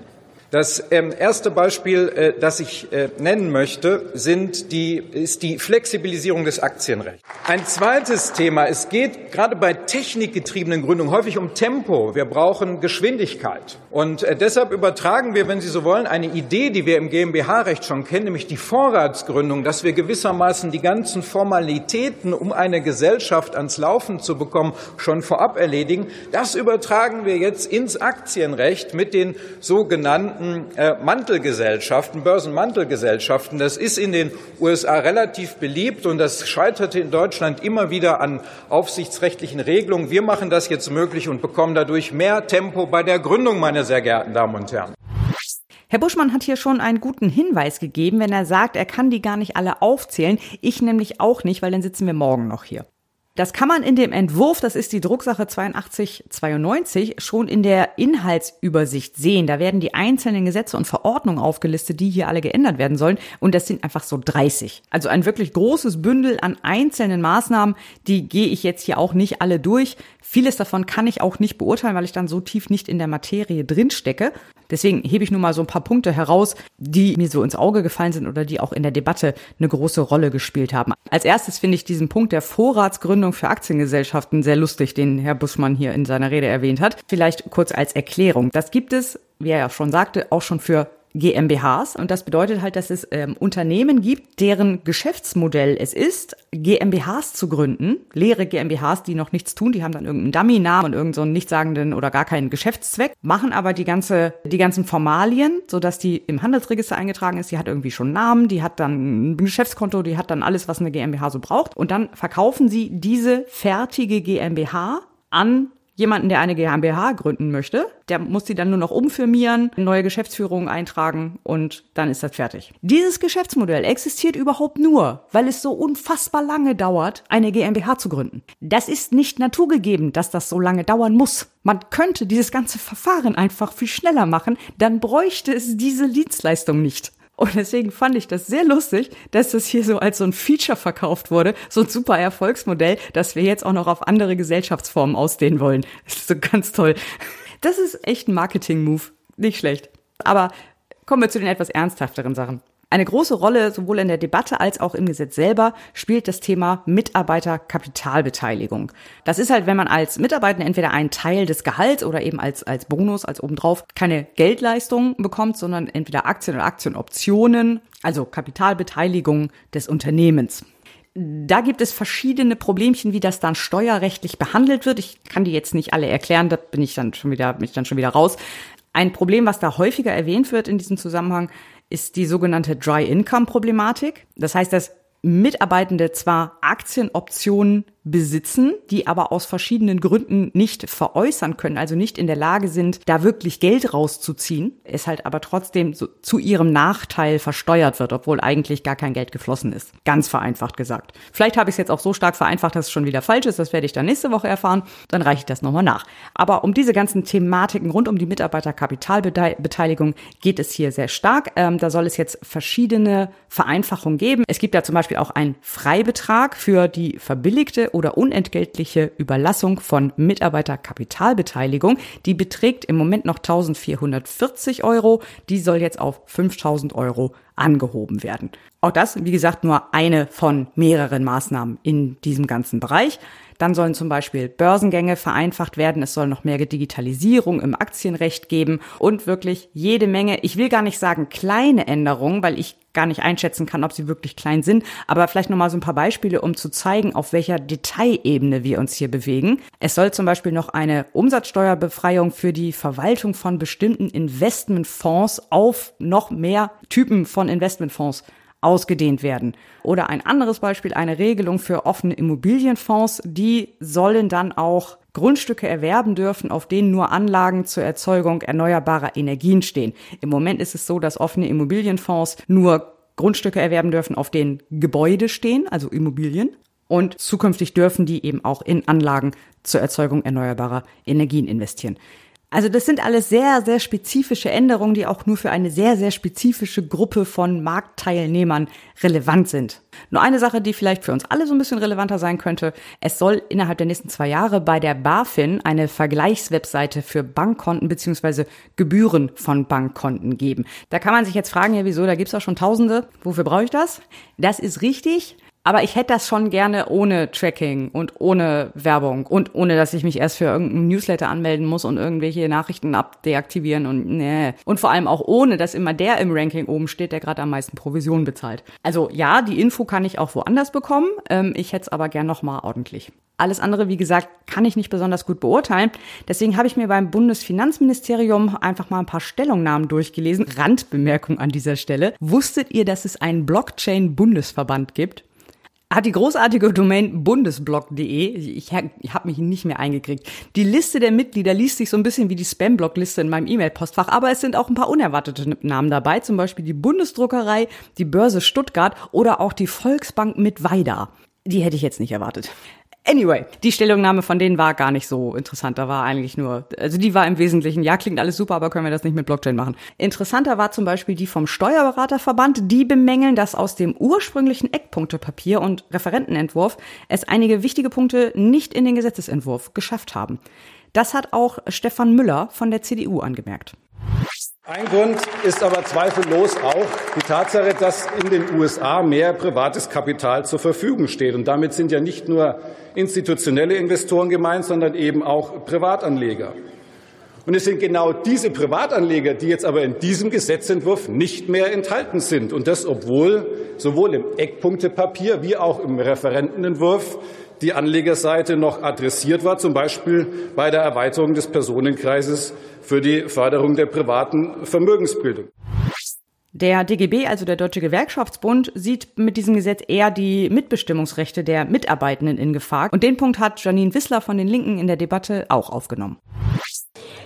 S14: Das ähm, erste Beispiel, äh, das ich äh, nennen möchte, sind die, ist die Flexibilisierung des Aktienrechts. Ein zweites Thema. Es geht gerade bei technikgetriebenen Gründungen häufig um Tempo. Wir brauchen Geschwindigkeit. Und äh, deshalb übertragen wir, wenn Sie so wollen, eine Idee, die wir im GmbH-Recht schon kennen, nämlich die Vorratsgründung, dass wir gewissermaßen die ganzen Formalitäten, um eine Gesellschaft ans Laufen zu bekommen, schon vorab erledigen. Das übertragen wir jetzt ins Aktienrecht mit den sogenannten sogenannten äh, Mantelgesellschaften, Börsenmantelgesellschaften. Das ist in den USA relativ beliebt und das scheiterte in Deutschland immer wieder an aufsichtsrechtlichen Regelungen. Wir machen das jetzt möglich und bekommen dadurch mehr Tempo bei der Gründung, meine sehr geehrten Damen und Herren.
S2: Herr Buschmann hat hier schon einen guten Hinweis gegeben, wenn er sagt, er kann die gar nicht alle aufzählen. Ich nämlich auch nicht, weil dann sitzen wir morgen noch hier. Das kann man in dem Entwurf, das ist die Drucksache 8292, schon in der Inhaltsübersicht sehen. Da werden die einzelnen Gesetze und Verordnungen aufgelistet, die hier alle geändert werden sollen. Und das sind einfach so 30. Also ein wirklich großes Bündel an einzelnen Maßnahmen. Die gehe ich jetzt hier auch nicht alle durch. Vieles davon kann ich auch nicht beurteilen, weil ich dann so tief nicht in der Materie drinstecke. Deswegen hebe ich nur mal so ein paar Punkte heraus, die mir so ins Auge gefallen sind oder die auch in der Debatte eine große Rolle gespielt haben. Als erstes finde ich diesen Punkt der Vorratsgründung für Aktiengesellschaften sehr lustig, den Herr Buschmann hier in seiner Rede erwähnt hat. Vielleicht kurz als Erklärung. Das gibt es, wie er ja schon sagte, auch schon für GmbHs. Und das bedeutet halt, dass es ähm, Unternehmen gibt, deren Geschäftsmodell es ist, GmbHs zu gründen. Leere GmbHs, die noch nichts tun, die haben dann irgendeinen Dummy-Namen und irgendeinen so nichtssagenden oder gar keinen Geschäftszweck, machen aber die ganze, die ganzen Formalien, sodass die im Handelsregister eingetragen ist. Die hat irgendwie schon Namen, die hat dann ein Geschäftskonto, die hat dann alles, was eine GmbH so braucht. Und dann verkaufen sie diese fertige GmbH an jemanden, der eine GmbH gründen möchte, der muss sie dann nur noch umfirmieren, neue Geschäftsführung eintragen und dann ist das fertig. Dieses Geschäftsmodell existiert überhaupt nur, weil es so unfassbar lange dauert, eine GmbH zu gründen. Das ist nicht naturgegeben, dass das so lange dauern muss. Man könnte dieses ganze Verfahren einfach viel schneller machen, dann bräuchte es diese Dienstleistung nicht. Und deswegen fand ich das sehr lustig, dass das hier so als so ein Feature verkauft wurde, so ein super Erfolgsmodell, dass wir jetzt auch noch auf andere Gesellschaftsformen ausdehnen wollen. *laughs* Das ist so ganz toll. Das ist echt ein Marketing-Move. Nicht schlecht. Aber kommen wir zu den etwas ernsthafteren Sachen. Eine große Rolle sowohl in der Debatte als auch im Gesetz selber spielt das Thema Mitarbeiterkapitalbeteiligung. Das ist halt, wenn man als Mitarbeiter entweder einen Teil des Gehalts oder eben als, als Bonus, als obendrauf keine Geldleistung bekommt, sondern entweder Aktien oder Aktienoptionen, also Kapitalbeteiligung des Unternehmens. Da gibt es verschiedene Problemchen, wie das dann steuerrechtlich behandelt wird. Ich kann die jetzt nicht alle erklären, da bin ich dann schon wieder, bin ich dann schon wieder raus. Ein Problem, was da häufiger erwähnt wird in diesem Zusammenhang, ist die sogenannte Dry Income Problematik. Das heißt, dass Mitarbeitende zwar Aktienoptionen besitzen, die aber aus verschiedenen Gründen nicht veräußern können, also nicht in der Lage sind, da wirklich Geld rauszuziehen, es halt aber trotzdem so zu ihrem Nachteil versteuert wird, obwohl eigentlich gar kein Geld geflossen ist. Ganz vereinfacht gesagt. Vielleicht habe ich es jetzt auch so stark vereinfacht, dass es schon wieder falsch ist, das werde ich dann nächste Woche erfahren, dann reiche ich das nochmal nach. Aber um diese ganzen Thematiken rund um die Mitarbeiterkapitalbeteiligung geht es hier sehr stark. Ähm, da soll es jetzt verschiedene Vereinfachungen geben. Es gibt ja zum Beispiel auch einen Freibetrag für die verbilligte oder unentgeltliche Überlassung von Mitarbeiterkapitalbeteiligung. Die beträgt im Moment noch 1440 Euro. Die soll jetzt auf 5000 Euro angehoben werden. Auch das, wie gesagt, nur eine von mehreren Maßnahmen in diesem ganzen Bereich. Dann sollen zum Beispiel Börsengänge vereinfacht werden. Es soll noch mehr Digitalisierung im Aktienrecht geben und wirklich jede Menge, ich will gar nicht sagen kleine Änderungen, weil ich gar nicht einschätzen kann, ob sie wirklich klein sind, aber vielleicht nochmal so ein paar Beispiele, um zu zeigen, auf welcher Detailebene wir uns hier bewegen. Es soll zum Beispiel noch eine Umsatzsteuerbefreiung für die Verwaltung von bestimmten Investmentfonds auf noch mehr Typen von Investmentfonds ausgedehnt werden. Oder ein anderes Beispiel, eine Regelung für offene Immobilienfonds, die sollen dann auch Grundstücke erwerben dürfen, auf denen nur Anlagen zur Erzeugung erneuerbarer Energien stehen. Im Moment ist es so, dass offene Immobilienfonds nur Grundstücke erwerben dürfen, auf denen Gebäude stehen, also Immobilien. Und zukünftig dürfen die eben auch in Anlagen zur Erzeugung erneuerbarer Energien investieren. Also das sind alles sehr, sehr spezifische Änderungen, die auch nur für eine sehr, sehr spezifische Gruppe von Marktteilnehmern relevant sind. Nur eine Sache, die vielleicht für uns alle so ein bisschen relevanter sein könnte. Es soll innerhalb der nächsten zwei Jahre bei der BaFin eine Vergleichswebseite für Bankkonten beziehungsweise Gebühren von Bankkonten geben. Da kann man sich jetzt fragen, ja wieso, da gibt's doch schon Tausende. Wofür brauche ich das? Das ist richtig. Aber ich hätte das schon gerne ohne Tracking und ohne Werbung und ohne, dass ich mich erst für irgendeinen Newsletter anmelden muss und irgendwelche Nachrichten abdeaktivieren und nee. Und vor allem auch ohne, dass immer der im Ranking oben steht, der gerade am meisten Provision bezahlt. Also ja, die Info kann ich auch woanders bekommen. Ähm, ich hätte es aber gern nochmal ordentlich. Alles andere, wie gesagt, kann ich nicht besonders gut beurteilen. Deswegen habe ich mir beim Bundesfinanzministerium einfach mal ein paar Stellungnahmen durchgelesen. Randbemerkung an dieser Stelle. Wusstet ihr, dass es einen Blockchain-Bundesverband gibt? Hat die großartige Domain bundesblog.de, ich, ich habe mich nicht mehr eingekriegt. Die Liste der Mitglieder liest sich so ein bisschen wie die Spam-Blog-Liste in meinem E-Mail-Postfach, aber es sind auch ein paar unerwartete Namen dabei, zum Beispiel die Bundesdruckerei, die Börse Stuttgart oder auch die Volksbank mit Weida. Die hätte ich jetzt nicht erwartet. Anyway, die Stellungnahme von denen war gar nicht so interessant. Da war eigentlich nur, also die war im Wesentlichen, ja, klingt alles super, aber können wir das nicht mit Blockchain machen. Interessanter war zum Beispiel die vom Steuerberaterverband. Die bemängeln, dass aus dem ursprünglichen Eckpunktepapier und Referentenentwurf es einige wichtige Punkte nicht in den Gesetzesentwurf geschafft haben. Das hat auch Stefan Müller von der CDU angemerkt.
S15: Ein Grund ist aber zweifellos auch die Tatsache, dass in den USA mehr privates Kapital zur Verfügung steht. Und damit sind ja nicht nur institutionelle Investoren gemeint, sondern eben auch Privatanleger. Und es sind genau diese Privatanleger, die jetzt aber in diesem Gesetzentwurf nicht mehr enthalten sind. Und das, obwohl sowohl im Eckpunktepapier wie auch im Referentenentwurf die Anlegerseite noch adressiert war, zum Beispiel bei der Erweiterung des Personenkreises für die Förderung der privaten Vermögensbildung.
S2: Der DGB, also der Deutsche Gewerkschaftsbund, sieht mit diesem Gesetz eher die Mitbestimmungsrechte der Mitarbeitenden in Gefahr. Und den Punkt hat Janine Wissler von den Linken in der Debatte auch aufgenommen.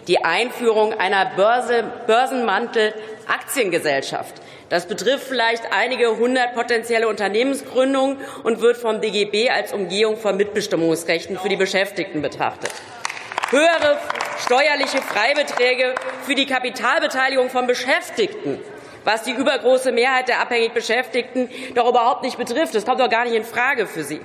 S16: Die Einführung einer Börse, Börsenmantel-Aktiengesellschaft. Das betrifft vielleicht einige hundert potenzielle Unternehmensgründungen und wird vom DGB als Umgehung von Mitbestimmungsrechten für die Beschäftigten betrachtet. Höhere steuerliche Freibeträge für die Kapitalbeteiligung von Beschäftigten was die übergroße Mehrheit der abhängig Beschäftigten doch überhaupt nicht betrifft. Das kommt doch gar nicht in Frage für sie.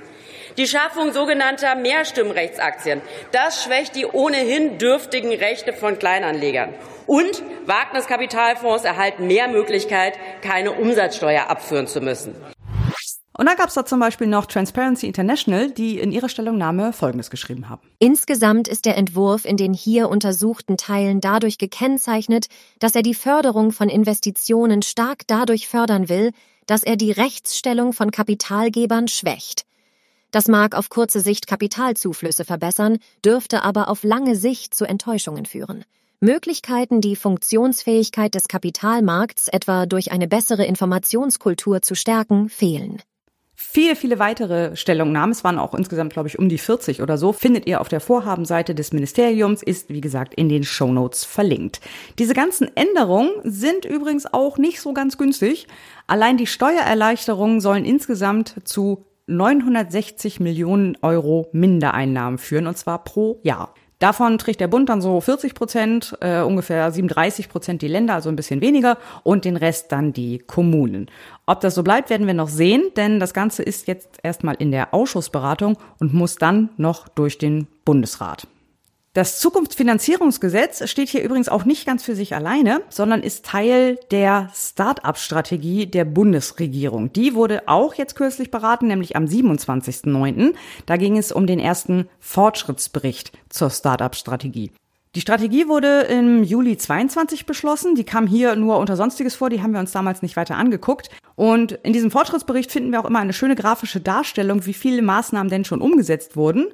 S16: Die Schaffung sogenannter Mehrstimmrechtsaktien, das schwächt die ohnehin dürftigen Rechte von Kleinanlegern. Und Wagniskapitalfonds erhalten mehr Möglichkeit, keine Umsatzsteuer abführen zu müssen.
S2: Und dann gab es da zum Beispiel noch Transparency International, die in ihrer Stellungnahme Folgendes geschrieben haben.
S13: Insgesamt ist der Entwurf in den hier untersuchten Teilen dadurch gekennzeichnet, dass er die Förderung von Investitionen stark dadurch fördern will, dass er die Rechtsstellung von Kapitalgebern schwächt. Das mag auf kurze Sicht Kapitalzuflüsse verbessern, dürfte aber auf lange Sicht zu Enttäuschungen führen. Möglichkeiten, die Funktionsfähigkeit des Kapitalmarkts etwa durch eine bessere Informationskultur zu stärken, fehlen.
S2: Viele, viele weitere Stellungnahmen, es waren auch insgesamt, glaube ich, um die 40 oder so, findet ihr auf der Vorhabenseite des Ministeriums, ist, wie gesagt, in den Shownotes verlinkt. Diese ganzen Änderungen sind übrigens auch nicht so ganz günstig. Allein die Steuererleichterungen sollen insgesamt zu 960 Millionen Euro Mindereinnahmen führen, und zwar pro Jahr. Davon trägt der Bund dann so 40 Prozent, äh, ungefähr 37 Prozent die Länder, also ein bisschen weniger, und den Rest dann die Kommunen. Ob das so bleibt, werden wir noch sehen, denn das Ganze ist jetzt erstmal in der Ausschussberatung und muss dann noch durch den Bundesrat. Das Zukunftsfinanzierungsgesetz steht hier übrigens auch nicht ganz für sich alleine, sondern ist Teil der Start-up-Strategie der Bundesregierung. Die wurde auch jetzt kürzlich beraten, nämlich am 27.09. Da ging es um den ersten Fortschrittsbericht zur Start-up-Strategie. Die Strategie wurde im Juli 22 beschlossen. Die kam hier nur unter Sonstiges vor. Die haben wir uns damals nicht weiter angeguckt. Und in diesem Fortschrittsbericht finden wir auch immer eine schöne grafische Darstellung, wie viele Maßnahmen denn schon umgesetzt wurden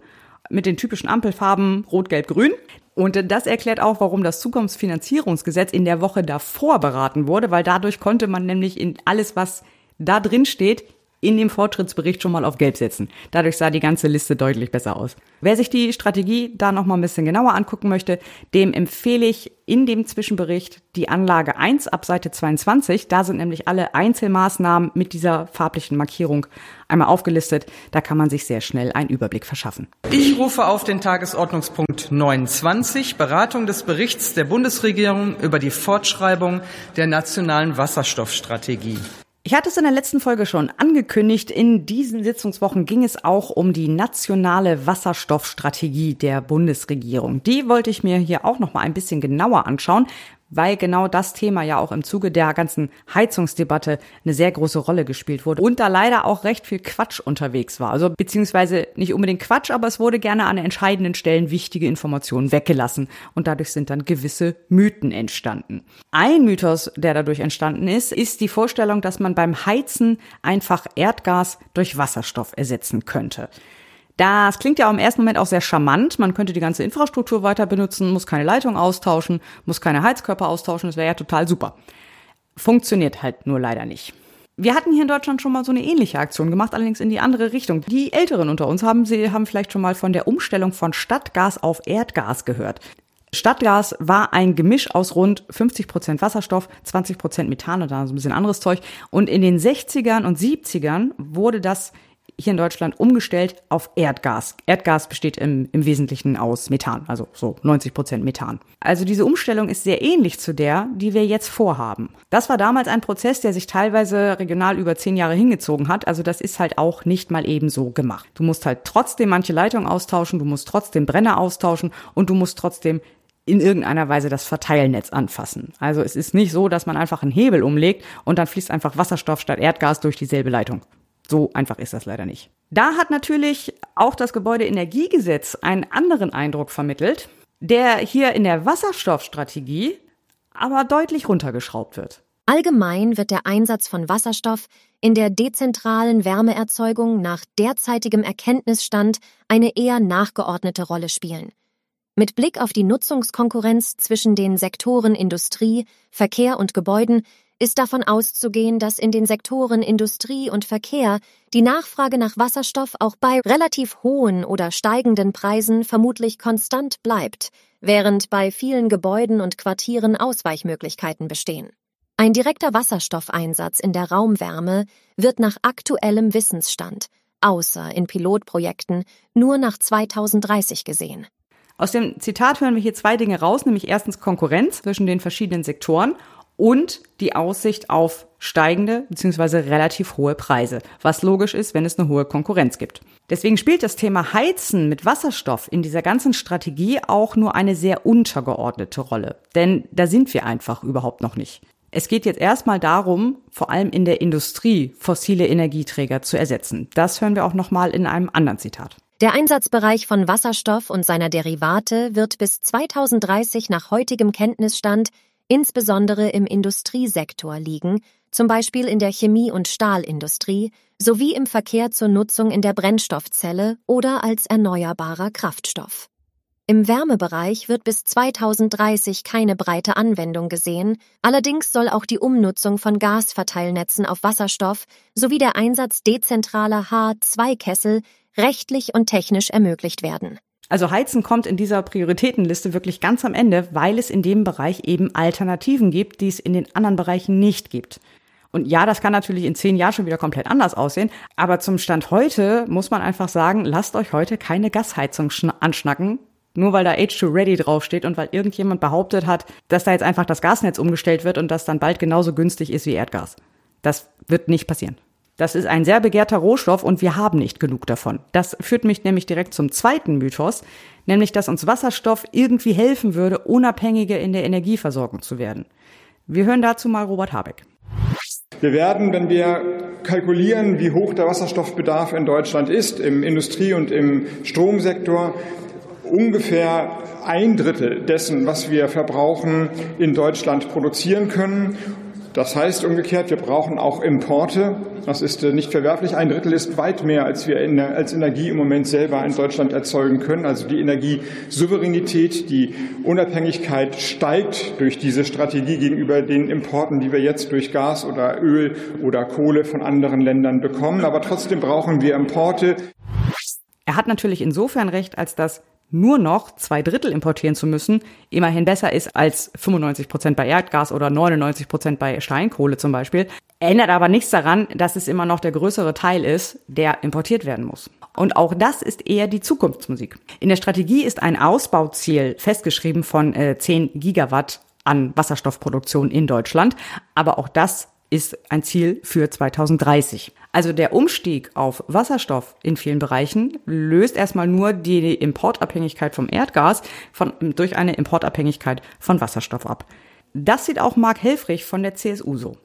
S2: mit den typischen Ampelfarben Rot, Gelb, Grün. Und das erklärt auch, warum das Zukunftsfinanzierungsgesetz in der Woche davor beraten wurde, weil dadurch konnte man nämlich in alles, was da drin steht, in dem Fortschrittsbericht schon mal auf Gelb setzen. Dadurch sah die ganze Liste deutlich besser aus. Wer sich die Strategie da noch mal ein bisschen genauer angucken möchte, dem empfehle ich in dem Zwischenbericht die Anlage 1 ab Seite 22. Da sind nämlich alle Einzelmaßnahmen mit dieser farblichen Markierung einmal aufgelistet. Da kann man sich sehr schnell einen Überblick verschaffen.
S1: Ich rufe auf den Tagesordnungspunkt 29, Beratung des Berichts der Bundesregierung über die Fortschreibung der nationalen Wasserstoffstrategie.
S2: Ich hatte es in der letzten Folge schon angekündigt. In diesen Sitzungswochen ging es auch um die nationale Wasserstoffstrategie der Bundesregierung. Die wollte ich mir hier auch noch mal ein bisschen genauer anschauen, weil genau das Thema ja auch im Zuge der ganzen Heizungsdebatte eine sehr große Rolle gespielt wurde und da leider auch recht viel Quatsch unterwegs war. Also beziehungsweise nicht unbedingt Quatsch, aber es wurde gerne an entscheidenden Stellen wichtige Informationen weggelassen und dadurch sind dann gewisse Mythen entstanden. Ein Mythos, der dadurch entstanden ist, ist die Vorstellung, dass man beim Heizen einfach Erdgas durch Wasserstoff ersetzen könnte. Das klingt ja im ersten Moment auch sehr charmant. Man könnte die ganze Infrastruktur weiter benutzen, muss keine Leitung austauschen, muss keine Heizkörper austauschen. Das wäre ja total super. Funktioniert halt nur leider nicht. Wir hatten hier in Deutschland schon mal so eine ähnliche Aktion gemacht, allerdings in die andere Richtung. Die Älteren unter uns haben, sie haben vielleicht schon mal von der Umstellung von Stadtgas auf Erdgas gehört. Stadtgas war ein Gemisch aus rund 50 Prozent Wasserstoff, 20 Prozent Methan und da so ein bisschen anderes Zeug. Und in den 60ern und 70ern wurde das hier in Deutschland umgestellt auf Erdgas. Erdgas besteht im, im Wesentlichen aus Methan, also so 90 Prozent Methan. Also diese Umstellung ist sehr ähnlich zu der, die wir jetzt vorhaben. Das war damals ein Prozess, der sich teilweise regional über zehn Jahre hingezogen hat. Also das ist halt auch nicht mal eben so gemacht. Du musst halt trotzdem manche Leitungen austauschen, du musst trotzdem Brenner austauschen und du musst trotzdem in irgendeiner Weise das Verteilnetz anfassen. Also es ist nicht so, dass man einfach einen Hebel umlegt und dann fließt einfach Wasserstoff statt Erdgas durch dieselbe Leitung. So einfach ist das leider nicht. Da hat natürlich auch das Gebäudeenergiegesetz einen anderen Eindruck vermittelt, der hier in der Wasserstoffstrategie aber deutlich runtergeschraubt wird.
S13: Allgemein wird der Einsatz von Wasserstoff in der dezentralen Wärmeerzeugung nach derzeitigem Erkenntnisstand eine eher nachgeordnete Rolle spielen. Mit Blick auf die Nutzungskonkurrenz zwischen den Sektoren Industrie, Verkehr und Gebäuden ist davon auszugehen, dass in den Sektoren Industrie und Verkehr die Nachfrage nach Wasserstoff auch bei relativ hohen oder steigenden Preisen vermutlich konstant bleibt, während bei vielen Gebäuden und Quartieren Ausweichmöglichkeiten bestehen. Ein direkter Wasserstoffeinsatz in der Raumwärme wird nach aktuellem Wissensstand, außer in Pilotprojekten, nur nach 2030 gesehen.
S2: Aus dem Zitat hören wir hier zwei Dinge raus, nämlich erstens Konkurrenz zwischen den verschiedenen Sektoren und die Aussicht auf steigende bzw. relativ hohe Preise, was logisch ist, wenn es eine hohe Konkurrenz gibt. Deswegen spielt das Thema Heizen mit Wasserstoff in dieser ganzen Strategie auch nur eine sehr untergeordnete Rolle, denn da sind wir einfach überhaupt noch nicht. Es geht jetzt erstmal darum, vor allem in der Industrie fossile Energieträger zu ersetzen. Das hören wir auch noch mal in einem anderen Zitat.
S13: Der Einsatzbereich von Wasserstoff und seiner Derivate wird bis 2030 nach heutigem Kenntnisstand insbesondere im Industriesektor liegen, zum Beispiel in der Chemie- und Stahlindustrie, sowie im Verkehr zur Nutzung in der Brennstoffzelle oder als erneuerbarer Kraftstoff. Im Wärmebereich wird bis 2030 keine breite Anwendung gesehen, allerdings soll auch die Umnutzung von Gasverteilnetzen auf Wasserstoff sowie der Einsatz dezentraler H2-Kessel rechtlich und technisch ermöglicht werden.
S2: Also Heizen kommt in dieser Prioritätenliste wirklich ganz am Ende, weil es in dem Bereich eben Alternativen gibt, die es in den anderen Bereichen nicht gibt. Und ja, das kann natürlich in zehn Jahren schon wieder komplett anders aussehen. Aber zum Stand heute muss man einfach sagen, lasst euch heute keine Gasheizung anschnacken, nur weil da H2 Ready draufsteht und weil irgendjemand behauptet hat, dass da jetzt einfach das Gasnetz umgestellt wird und das dann bald genauso günstig ist wie Erdgas. Das wird nicht passieren. Das ist ein sehr begehrter Rohstoff und wir haben nicht genug davon. Das führt mich nämlich direkt zum zweiten Mythos, nämlich dass uns Wasserstoff irgendwie helfen würde, unabhängiger in der Energieversorgung zu werden. Wir hören dazu mal Robert Habeck.
S17: Wir werden, wenn wir kalkulieren, wie hoch der Wasserstoffbedarf in Deutschland ist, im Industrie- und im Stromsektor, ungefähr ein Drittel dessen, was wir verbrauchen, in Deutschland produzieren können. Das heißt umgekehrt, wir brauchen auch Importe. Das ist äh, nicht verwerflich. Ein Drittel ist weit mehr, als wir als Energie im Moment selber in Deutschland erzeugen können. Also die Energiesouveränität, die Unabhängigkeit steigt durch diese Strategie gegenüber den Importen, die wir jetzt durch Gas oder Öl oder Kohle von anderen Ländern bekommen. Aber trotzdem brauchen wir Importe.
S2: Er hat natürlich insofern recht, als dass nur noch zwei Drittel importieren zu müssen, immerhin besser ist als 95 Prozent bei Erdgas oder 99 Prozent bei Steinkohle zum Beispiel. Ändert aber nichts daran, dass es immer noch der größere Teil ist, der importiert werden muss. Und auch das ist eher die Zukunftsmusik. In der Strategie ist ein Ausbauziel festgeschrieben von äh, 10 Gigawatt an Wasserstoffproduktion in Deutschland. Aber auch das ist ein Ziel für 2030. Also der Umstieg auf Wasserstoff in vielen Bereichen löst erstmal nur die Importabhängigkeit vom Erdgas von, durch eine Importabhängigkeit von Wasserstoff ab. Das sieht auch Marc Helfrich von der CSU so.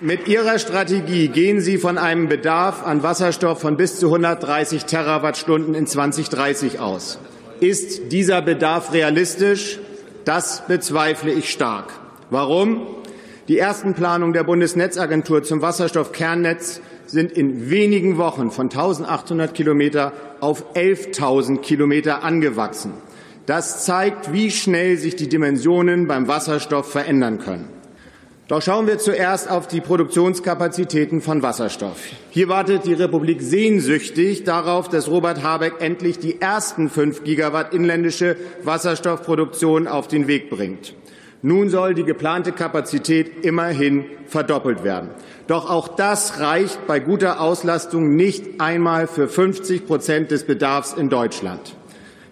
S18: Mit Ihrer Strategie gehen Sie von einem Bedarf an Wasserstoff von bis zu 130 Terawattstunden in 2030 aus. Ist dieser Bedarf realistisch? Das bezweifle ich stark. Warum? Die ersten Planungen der Bundesnetzagentur zum Wasserstoffkernnetz sind in wenigen Wochen von 1.800 Kilometer auf 11.000 Kilometer angewachsen. Das zeigt, wie schnell sich die Dimensionen beim Wasserstoff verändern können. Doch schauen wir zuerst auf die Produktionskapazitäten von Wasserstoff. Hier wartet die Republik sehnsüchtig darauf, dass Robert Habeck endlich die ersten fünf Gigawatt inländische Wasserstoffproduktion auf den Weg bringt. Nun soll die geplante Kapazität immerhin verdoppelt werden. Doch auch das reicht bei guter Auslastung nicht einmal für 50 Prozent des Bedarfs in Deutschland.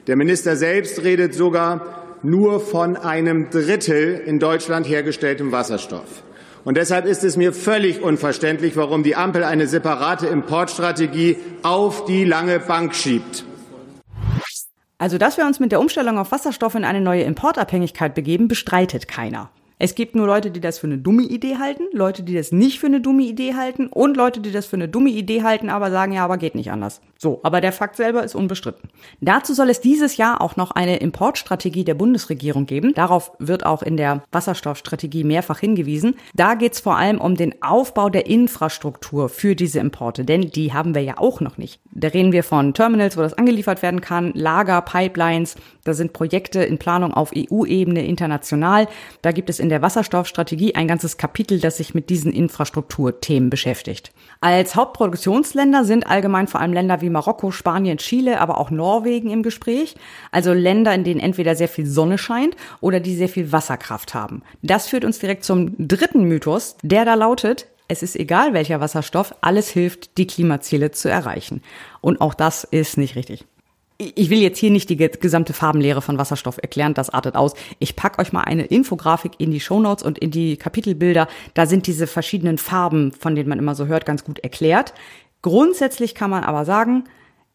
S18: Der Minister selbst redet sogar nur von einem Drittel in Deutschland hergestelltem Wasserstoff. Und deshalb ist es mir völlig unverständlich, warum die Ampel eine separate Importstrategie auf die lange Bank schiebt.
S2: Also, dass wir uns mit der Umstellung auf Wasserstoff in eine neue Importabhängigkeit begeben, bestreitet keiner. Es gibt nur Leute, die das für eine dumme Idee halten, Leute, die das nicht für eine dumme Idee halten und Leute, die das für eine dumme Idee halten, aber sagen, ja, aber geht nicht anders. So, aber der Fakt selber ist unbestritten. Dazu soll es dieses Jahr auch noch eine Importstrategie der Bundesregierung geben. Darauf wird auch in der Wasserstoffstrategie mehrfach hingewiesen. Da geht es vor allem um den Aufbau der Infrastruktur für diese Importe, denn die haben wir ja auch noch nicht. Da reden wir von Terminals, wo das angeliefert werden kann, Lager, Pipelines, da sind Projekte in Planung auf EU-Ebene, international. Da gibt es in der Wasserstoffstrategie ein ganzes Kapitel, das sich mit diesen Infrastrukturthemen beschäftigt. Als Hauptproduktionsländer sind allgemein vor allem Länder wie Marokko, Spanien, Chile, aber auch Norwegen im Gespräch. Also Länder, in denen entweder sehr viel Sonne scheint oder die sehr viel Wasserkraft haben. Das führt uns direkt zum dritten Mythos, der da lautet, es ist egal welcher Wasserstoff, alles hilft, die Klimaziele zu erreichen. Und auch das ist nicht richtig ich will jetzt hier nicht die gesamte Farbenlehre von Wasserstoff erklären, das artet aus. Ich pack euch mal eine Infografik in die Shownotes und in die Kapitelbilder. Da sind diese verschiedenen Farben, von denen man immer so hört, ganz gut erklärt. Grundsätzlich kann man aber sagen,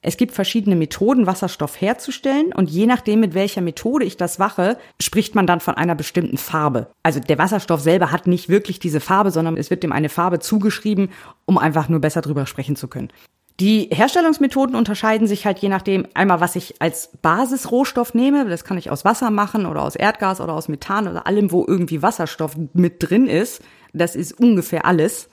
S2: es gibt verschiedene Methoden, Wasserstoff herzustellen und je nachdem, mit welcher Methode ich das wache, spricht man dann von einer bestimmten Farbe. Also der Wasserstoff selber hat nicht wirklich diese Farbe, sondern es wird dem eine Farbe zugeschrieben, um einfach nur besser drüber sprechen zu können. Die Herstellungsmethoden unterscheiden sich halt je nachdem einmal, was ich als Basisrohstoff nehme. Das kann ich aus Wasser machen oder aus Erdgas oder aus Methan oder allem, wo irgendwie Wasserstoff mit drin ist. Das ist ungefähr alles.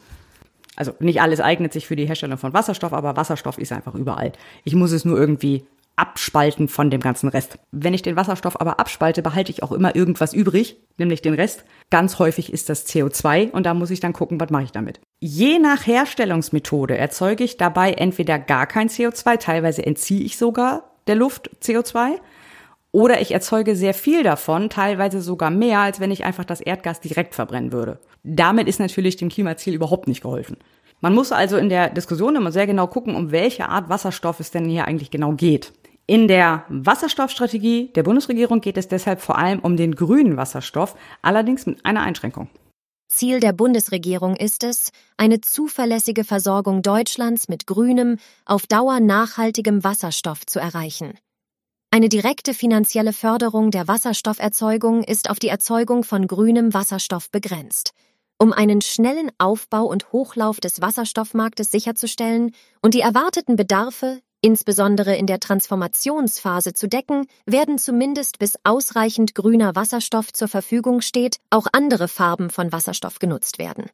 S2: Also nicht alles eignet sich für die Herstellung von Wasserstoff, aber Wasserstoff ist einfach überall. Ich muss es nur irgendwie abspalten von dem ganzen Rest. Wenn ich den Wasserstoff aber abspalte, behalte ich auch immer irgendwas übrig, nämlich den Rest. Ganz häufig ist das CO2 und da muss ich dann gucken, was mache ich damit. Je nach Herstellungsmethode erzeuge ich dabei entweder gar kein CO2, teilweise entziehe ich sogar der Luft CO2 oder ich erzeuge sehr viel davon, teilweise sogar mehr, als wenn ich einfach das Erdgas direkt verbrennen würde. Damit ist natürlich dem Klimaziel überhaupt nicht geholfen. Man muss also in der Diskussion immer sehr genau gucken, um welche Art Wasserstoff es denn hier eigentlich genau geht. In der Wasserstoffstrategie der Bundesregierung geht es deshalb vor allem um den grünen Wasserstoff, allerdings mit einer Einschränkung.
S13: Ziel der Bundesregierung ist es, eine zuverlässige Versorgung Deutschlands mit grünem, auf Dauer nachhaltigem Wasserstoff zu erreichen. Eine direkte finanzielle Förderung der Wasserstofferzeugung ist auf die Erzeugung von grünem Wasserstoff begrenzt. Um einen schnellen Aufbau und Hochlauf des Wasserstoffmarktes sicherzustellen und die erwarteten Bedarfe insbesondere in der Transformationsphase zu decken, werden zumindest bis ausreichend grüner Wasserstoff zur Verfügung steht, auch andere Farben von Wasserstoff genutzt werden.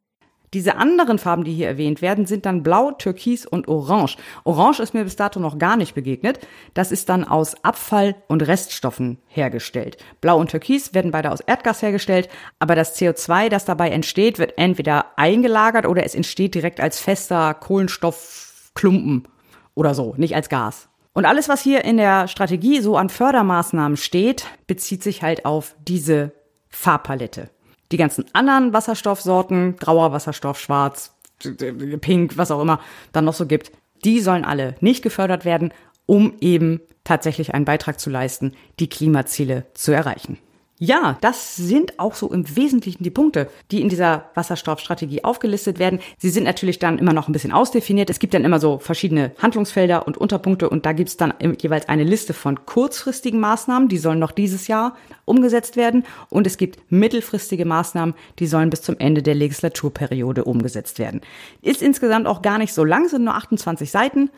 S2: Diese anderen Farben, die hier erwähnt werden, sind dann blau, türkis und orange. Orange ist mir bis dato noch gar nicht begegnet. Das ist dann aus Abfall und Reststoffen hergestellt. Blau und türkis werden beide aus Erdgas hergestellt, aber das CO2, das dabei entsteht, wird entweder eingelagert oder es entsteht direkt als fester Kohlenstoffklumpen oder so, nicht als Gas. Und alles, was hier in der Strategie so an Fördermaßnahmen steht, bezieht sich halt auf diese Farbpalette. Die ganzen anderen Wasserstoffsorten, grauer Wasserstoff, schwarz, pink, was auch immer dann noch so gibt, die sollen alle nicht gefördert werden, um eben tatsächlich einen Beitrag zu leisten, die Klimaziele zu erreichen. Ja, das sind auch so im Wesentlichen die Punkte, die in dieser Wasserstoffstrategie aufgelistet werden. Sie sind natürlich dann immer noch ein bisschen ausdefiniert. Es gibt dann immer so verschiedene Handlungsfelder und Unterpunkte und da gibt es dann jeweils eine Liste von kurzfristigen Maßnahmen, die sollen noch dieses Jahr umgesetzt werden und es gibt mittelfristige Maßnahmen, die sollen bis zum Ende der Legislaturperiode umgesetzt werden. Ist insgesamt auch gar nicht so lang, sind nur 28 Seiten.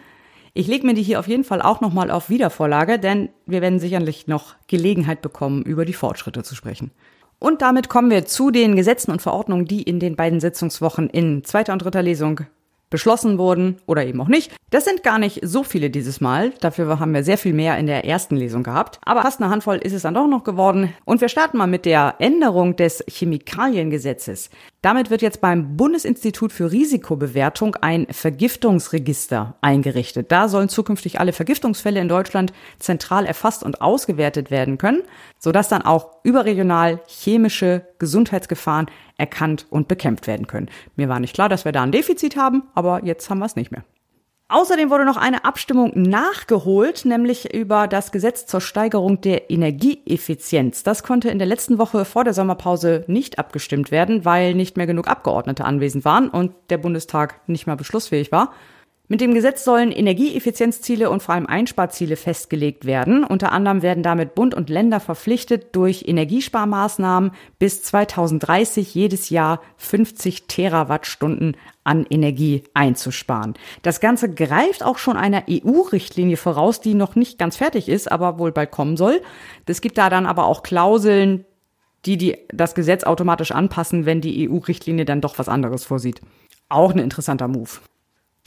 S2: Ich lege mir die hier auf jeden Fall auch nochmal auf Wiedervorlage, denn wir werden sicherlich noch Gelegenheit bekommen, über die Fortschritte zu sprechen. Und damit kommen wir zu den Gesetzen und Verordnungen, die in den beiden Sitzungswochen in zweiter und dritter Lesung beschlossen wurden oder eben auch nicht. Das sind gar nicht so viele dieses Mal. Dafür haben wir sehr viel mehr in der ersten Lesung gehabt. Aber fast eine Handvoll ist es dann doch noch geworden. Und wir starten mal mit der Änderung des Chemikaliengesetzes. Damit wird jetzt beim Bundesinstitut für Risikobewertung ein Vergiftungsregister eingerichtet. Da sollen zukünftig alle Vergiftungsfälle in Deutschland zentral erfasst und ausgewertet werden können, sodass dann auch überregional chemische Gesundheitsgefahren erkannt und bekämpft werden können. Mir war nicht klar, dass wir da ein Defizit haben, aber jetzt haben wir es nicht mehr. Außerdem wurde noch eine Abstimmung nachgeholt, nämlich über das Gesetz zur Steigerung der Energieeffizienz. Das konnte in der letzten Woche vor der Sommerpause nicht abgestimmt werden, weil nicht mehr genug Abgeordnete anwesend waren und der Bundestag nicht mehr beschlussfähig war. Mit dem Gesetz sollen Energieeffizienzziele und vor allem Einsparziele festgelegt werden. Unter anderem werden damit Bund und Länder verpflichtet, durch Energiesparmaßnahmen bis 2030 jedes Jahr 50 Terawattstunden an Energie einzusparen. Das Ganze greift auch schon einer EU-Richtlinie voraus, die noch nicht ganz fertig ist, aber wohl bald kommen soll. Es gibt da dann aber auch Klauseln, die, die das Gesetz automatisch anpassen, wenn die EU-Richtlinie dann doch was anderes vorsieht. Auch ein interessanter Move.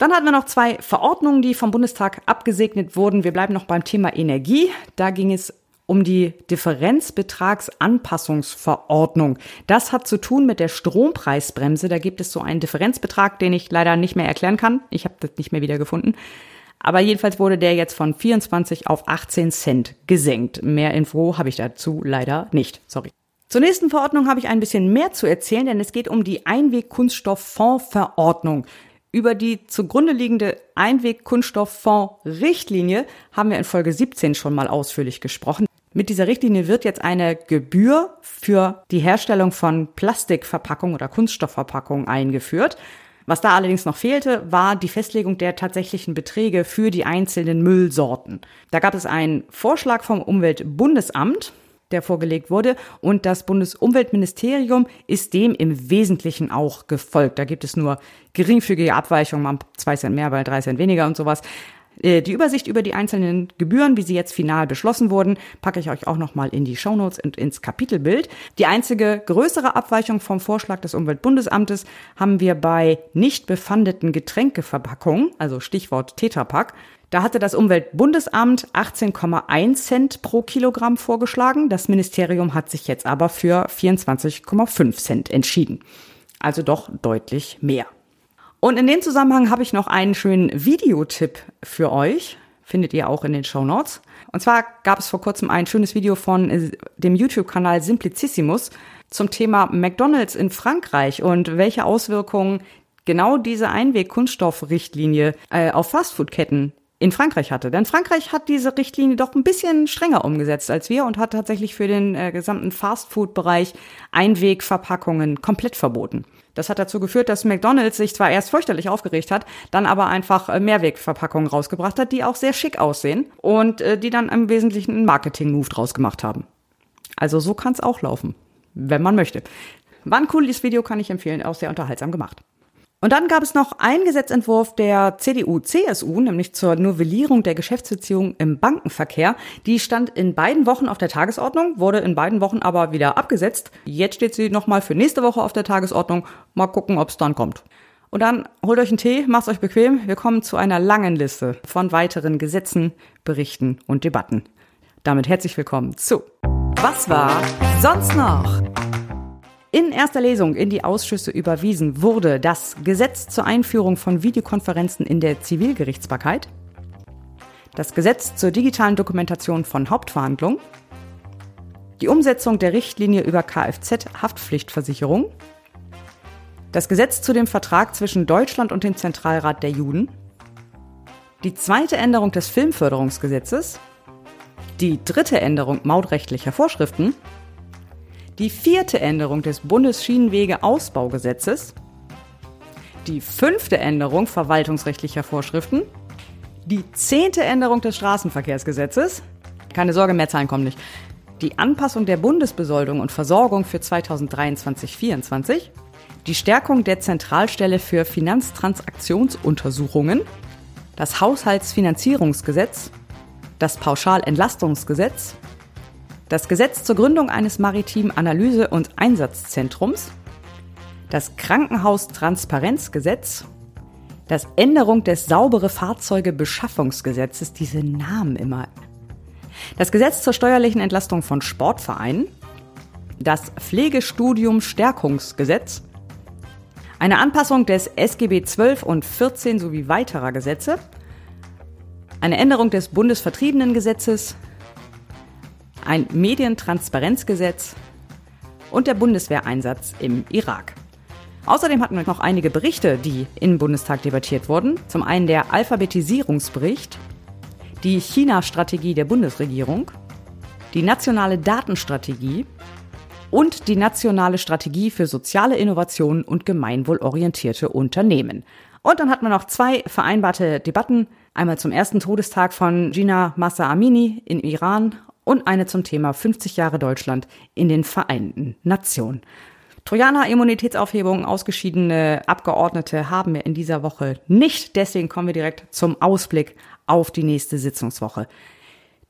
S2: Dann hatten wir noch zwei Verordnungen, die vom Bundestag abgesegnet wurden. Wir bleiben noch beim Thema Energie. Da ging es um die Differenzbetragsanpassungsverordnung. Das hat zu tun mit der Strompreisbremse. Da gibt es so einen Differenzbetrag, den ich leider nicht mehr erklären kann. Ich habe das nicht mehr wiedergefunden. Aber jedenfalls wurde der jetzt von 24 auf 18 Cent gesenkt. Mehr Info habe ich dazu leider nicht. Sorry. Zur nächsten Verordnung habe ich ein bisschen mehr zu erzählen, denn es geht um die Einwegkunststofffondsverordnung. Über die zugrunde liegende Einwegkunststofffonds-Richtlinie haben wir in Folge 17 schon mal ausführlich gesprochen. Mit dieser Richtlinie wird jetzt eine Gebühr für die Herstellung von Plastikverpackungen oder Kunststoffverpackungen eingeführt. Was da allerdings noch fehlte, war die Festlegung der tatsächlichen Beträge für die einzelnen Müllsorten. Da gab es einen Vorschlag vom Umweltbundesamt, der vorgelegt wurde. Und das Bundesumweltministerium ist dem im Wesentlichen auch gefolgt. Da gibt es nur geringfügige Abweichungen, mal zwei Cent mehr, bei drei Cent weniger und sowas. Äh, die Übersicht über die einzelnen Gebühren, wie sie jetzt final beschlossen wurden, packe ich euch auch nochmal in die Shownotes und ins Kapitelbild. Die einzige größere Abweichung vom Vorschlag des Umweltbundesamtes haben wir bei nicht befandeten Getränkeverpackungen, also Stichwort Tetrapack. Da hatte das Umweltbundesamt 18,1 Cent pro Kilogramm vorgeschlagen. Das Ministerium hat sich jetzt aber für 24,5 Cent entschieden. Also doch deutlich mehr. Und in dem Zusammenhang habe ich noch einen schönen Videotipp für euch. Findet ihr auch in den Show Notes. Und zwar gab es vor kurzem ein schönes Video von äh, dem YouTube-Kanal Simplicissimus zum Thema McDonald's in Frankreich und welche Auswirkungen genau diese Einweg-Kunststoffrichtlinie äh, auf Fastfood-Ketten in Frankreich hatte. Denn Frankreich hat diese Richtlinie doch ein bisschen strenger umgesetzt als wir und hat tatsächlich für den äh, gesamten Fastfood-Bereich Einwegverpackungen komplett verboten. Das hat dazu geführt, dass McDonald's sich zwar erst fürchterlich aufgeregt hat, dann aber einfach äh, Mehrwegverpackungen rausgebracht hat, die auch sehr schick aussehen und äh, die dann im Wesentlichen einen Marketing-Move draus gemacht haben. Also so kann es auch laufen, wenn man möchte. War ein cooles Video, kann ich empfehlen, auch sehr unterhaltsam gemacht. Und dann gab es noch einen Gesetzentwurf der CDU-CSU, nämlich zur Novellierung der Geschäftsbeziehungen im Bankenverkehr. Die stand in beiden Wochen auf der Tagesordnung, wurde in beiden Wochen aber wieder abgesetzt. Jetzt steht sie nochmal für nächste Woche auf der Tagesordnung. Mal gucken, ob es dann kommt. Und dann holt euch einen Tee, macht's euch bequem. Wir kommen zu einer langen Liste von weiteren Gesetzen, Berichten und Debatten. Damit herzlich willkommen zu Was war sonst noch? In erster Lesung in die Ausschüsse überwiesen wurde das Gesetz zur Einführung von Videokonferenzen in der Zivilgerichtsbarkeit, das Gesetz zur digitalen Dokumentation von Hauptverhandlungen, die Umsetzung der Richtlinie über Kfz-Haftpflichtversicherung, das Gesetz zu dem Vertrag zwischen Deutschland und dem Zentralrat der Juden, die zweite Änderung des Filmförderungsgesetzes, die dritte Änderung mautrechtlicher Vorschriften die vierte Änderung des Bundesschienenwegeausbaugesetzes, die fünfte Änderung verwaltungsrechtlicher Vorschriften, die zehnte Änderung des Straßenverkehrsgesetzes, keine Sorge, mehr Zahlen kommen nicht, die Anpassung der Bundesbesoldung und Versorgung für 2023-24, die Stärkung der Zentralstelle für Finanztransaktionsuntersuchungen, das Haushaltsfinanzierungsgesetz, das Pauschalentlastungsgesetz, das Gesetz zur Gründung eines maritimen Analyse- und Einsatzzentrums, das Krankenhaustransparenzgesetz, das Änderung des saubere Fahrzeuge Beschaffungsgesetzes, diese Namen immer, das Gesetz zur steuerlichen Entlastung von Sportvereinen, das Pflegestudium Stärkungsgesetz, eine Anpassung des SGB 12 und 14 sowie weiterer Gesetze, eine Änderung des Bundesvertriebenengesetzes, ein Medientransparenzgesetz und der Bundeswehreinsatz im Irak. Außerdem hatten wir noch einige Berichte, die im Bundestag debattiert wurden. Zum einen der Alphabetisierungsbericht, die China-Strategie der Bundesregierung, die nationale Datenstrategie und die nationale Strategie für soziale Innovationen und gemeinwohlorientierte Unternehmen. Und dann hatten wir noch zwei vereinbarte Debatten. Einmal zum ersten Todestag von Gina Massa Amini in Iran und eine zum Thema 50 Jahre Deutschland in den Vereinten Nationen. Trojaner Immunitätsaufhebung, ausgeschiedene Abgeordnete haben wir in dieser Woche nicht. Deswegen kommen wir direkt zum Ausblick auf die nächste Sitzungswoche.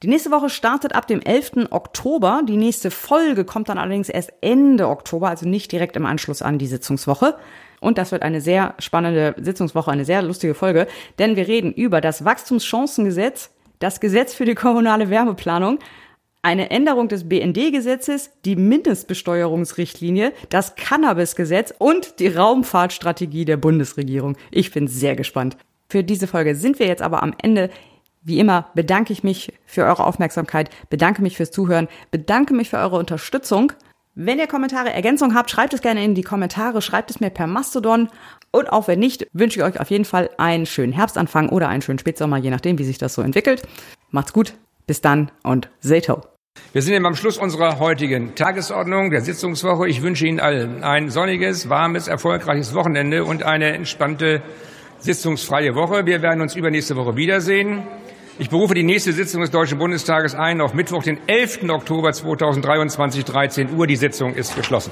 S2: Die nächste Woche startet ab dem 11. Oktober. Die nächste Folge kommt dann allerdings erst Ende Oktober, also nicht direkt im Anschluss an die Sitzungswoche. Und das wird eine sehr spannende Sitzungswoche, eine sehr lustige Folge, denn wir reden über das Wachstumschancengesetz, das Gesetz für die kommunale Wärmeplanung, eine Änderung des BND-Gesetzes, die Mindestbesteuerungsrichtlinie, das Cannabis-Gesetz und die Raumfahrtstrategie der Bundesregierung. Ich bin sehr gespannt. Für diese Folge sind wir jetzt aber am Ende. Wie immer bedanke ich mich für eure Aufmerksamkeit, bedanke mich fürs Zuhören, bedanke mich für eure Unterstützung. Wenn ihr Kommentare, Ergänzungen habt, schreibt es gerne in die Kommentare, schreibt es mir per Mastodon. Und auch wenn nicht, wünsche ich euch auf jeden Fall einen schönen Herbstanfang oder einen schönen Spätsommer, je nachdem, wie sich das so entwickelt. Macht's gut, bis dann und Seto.
S19: Wir sind am Schluss unserer heutigen Tagesordnung der Sitzungswoche. Ich wünsche Ihnen allen ein sonniges, warmes, erfolgreiches Wochenende und eine entspannte, sitzungsfreie Woche. Wir werden uns übernächste Woche wiedersehen. Ich berufe die nächste Sitzung des Deutschen Bundestages ein auf Mittwoch, den 11. Oktober 2023, 13 Uhr. Die Sitzung ist geschlossen.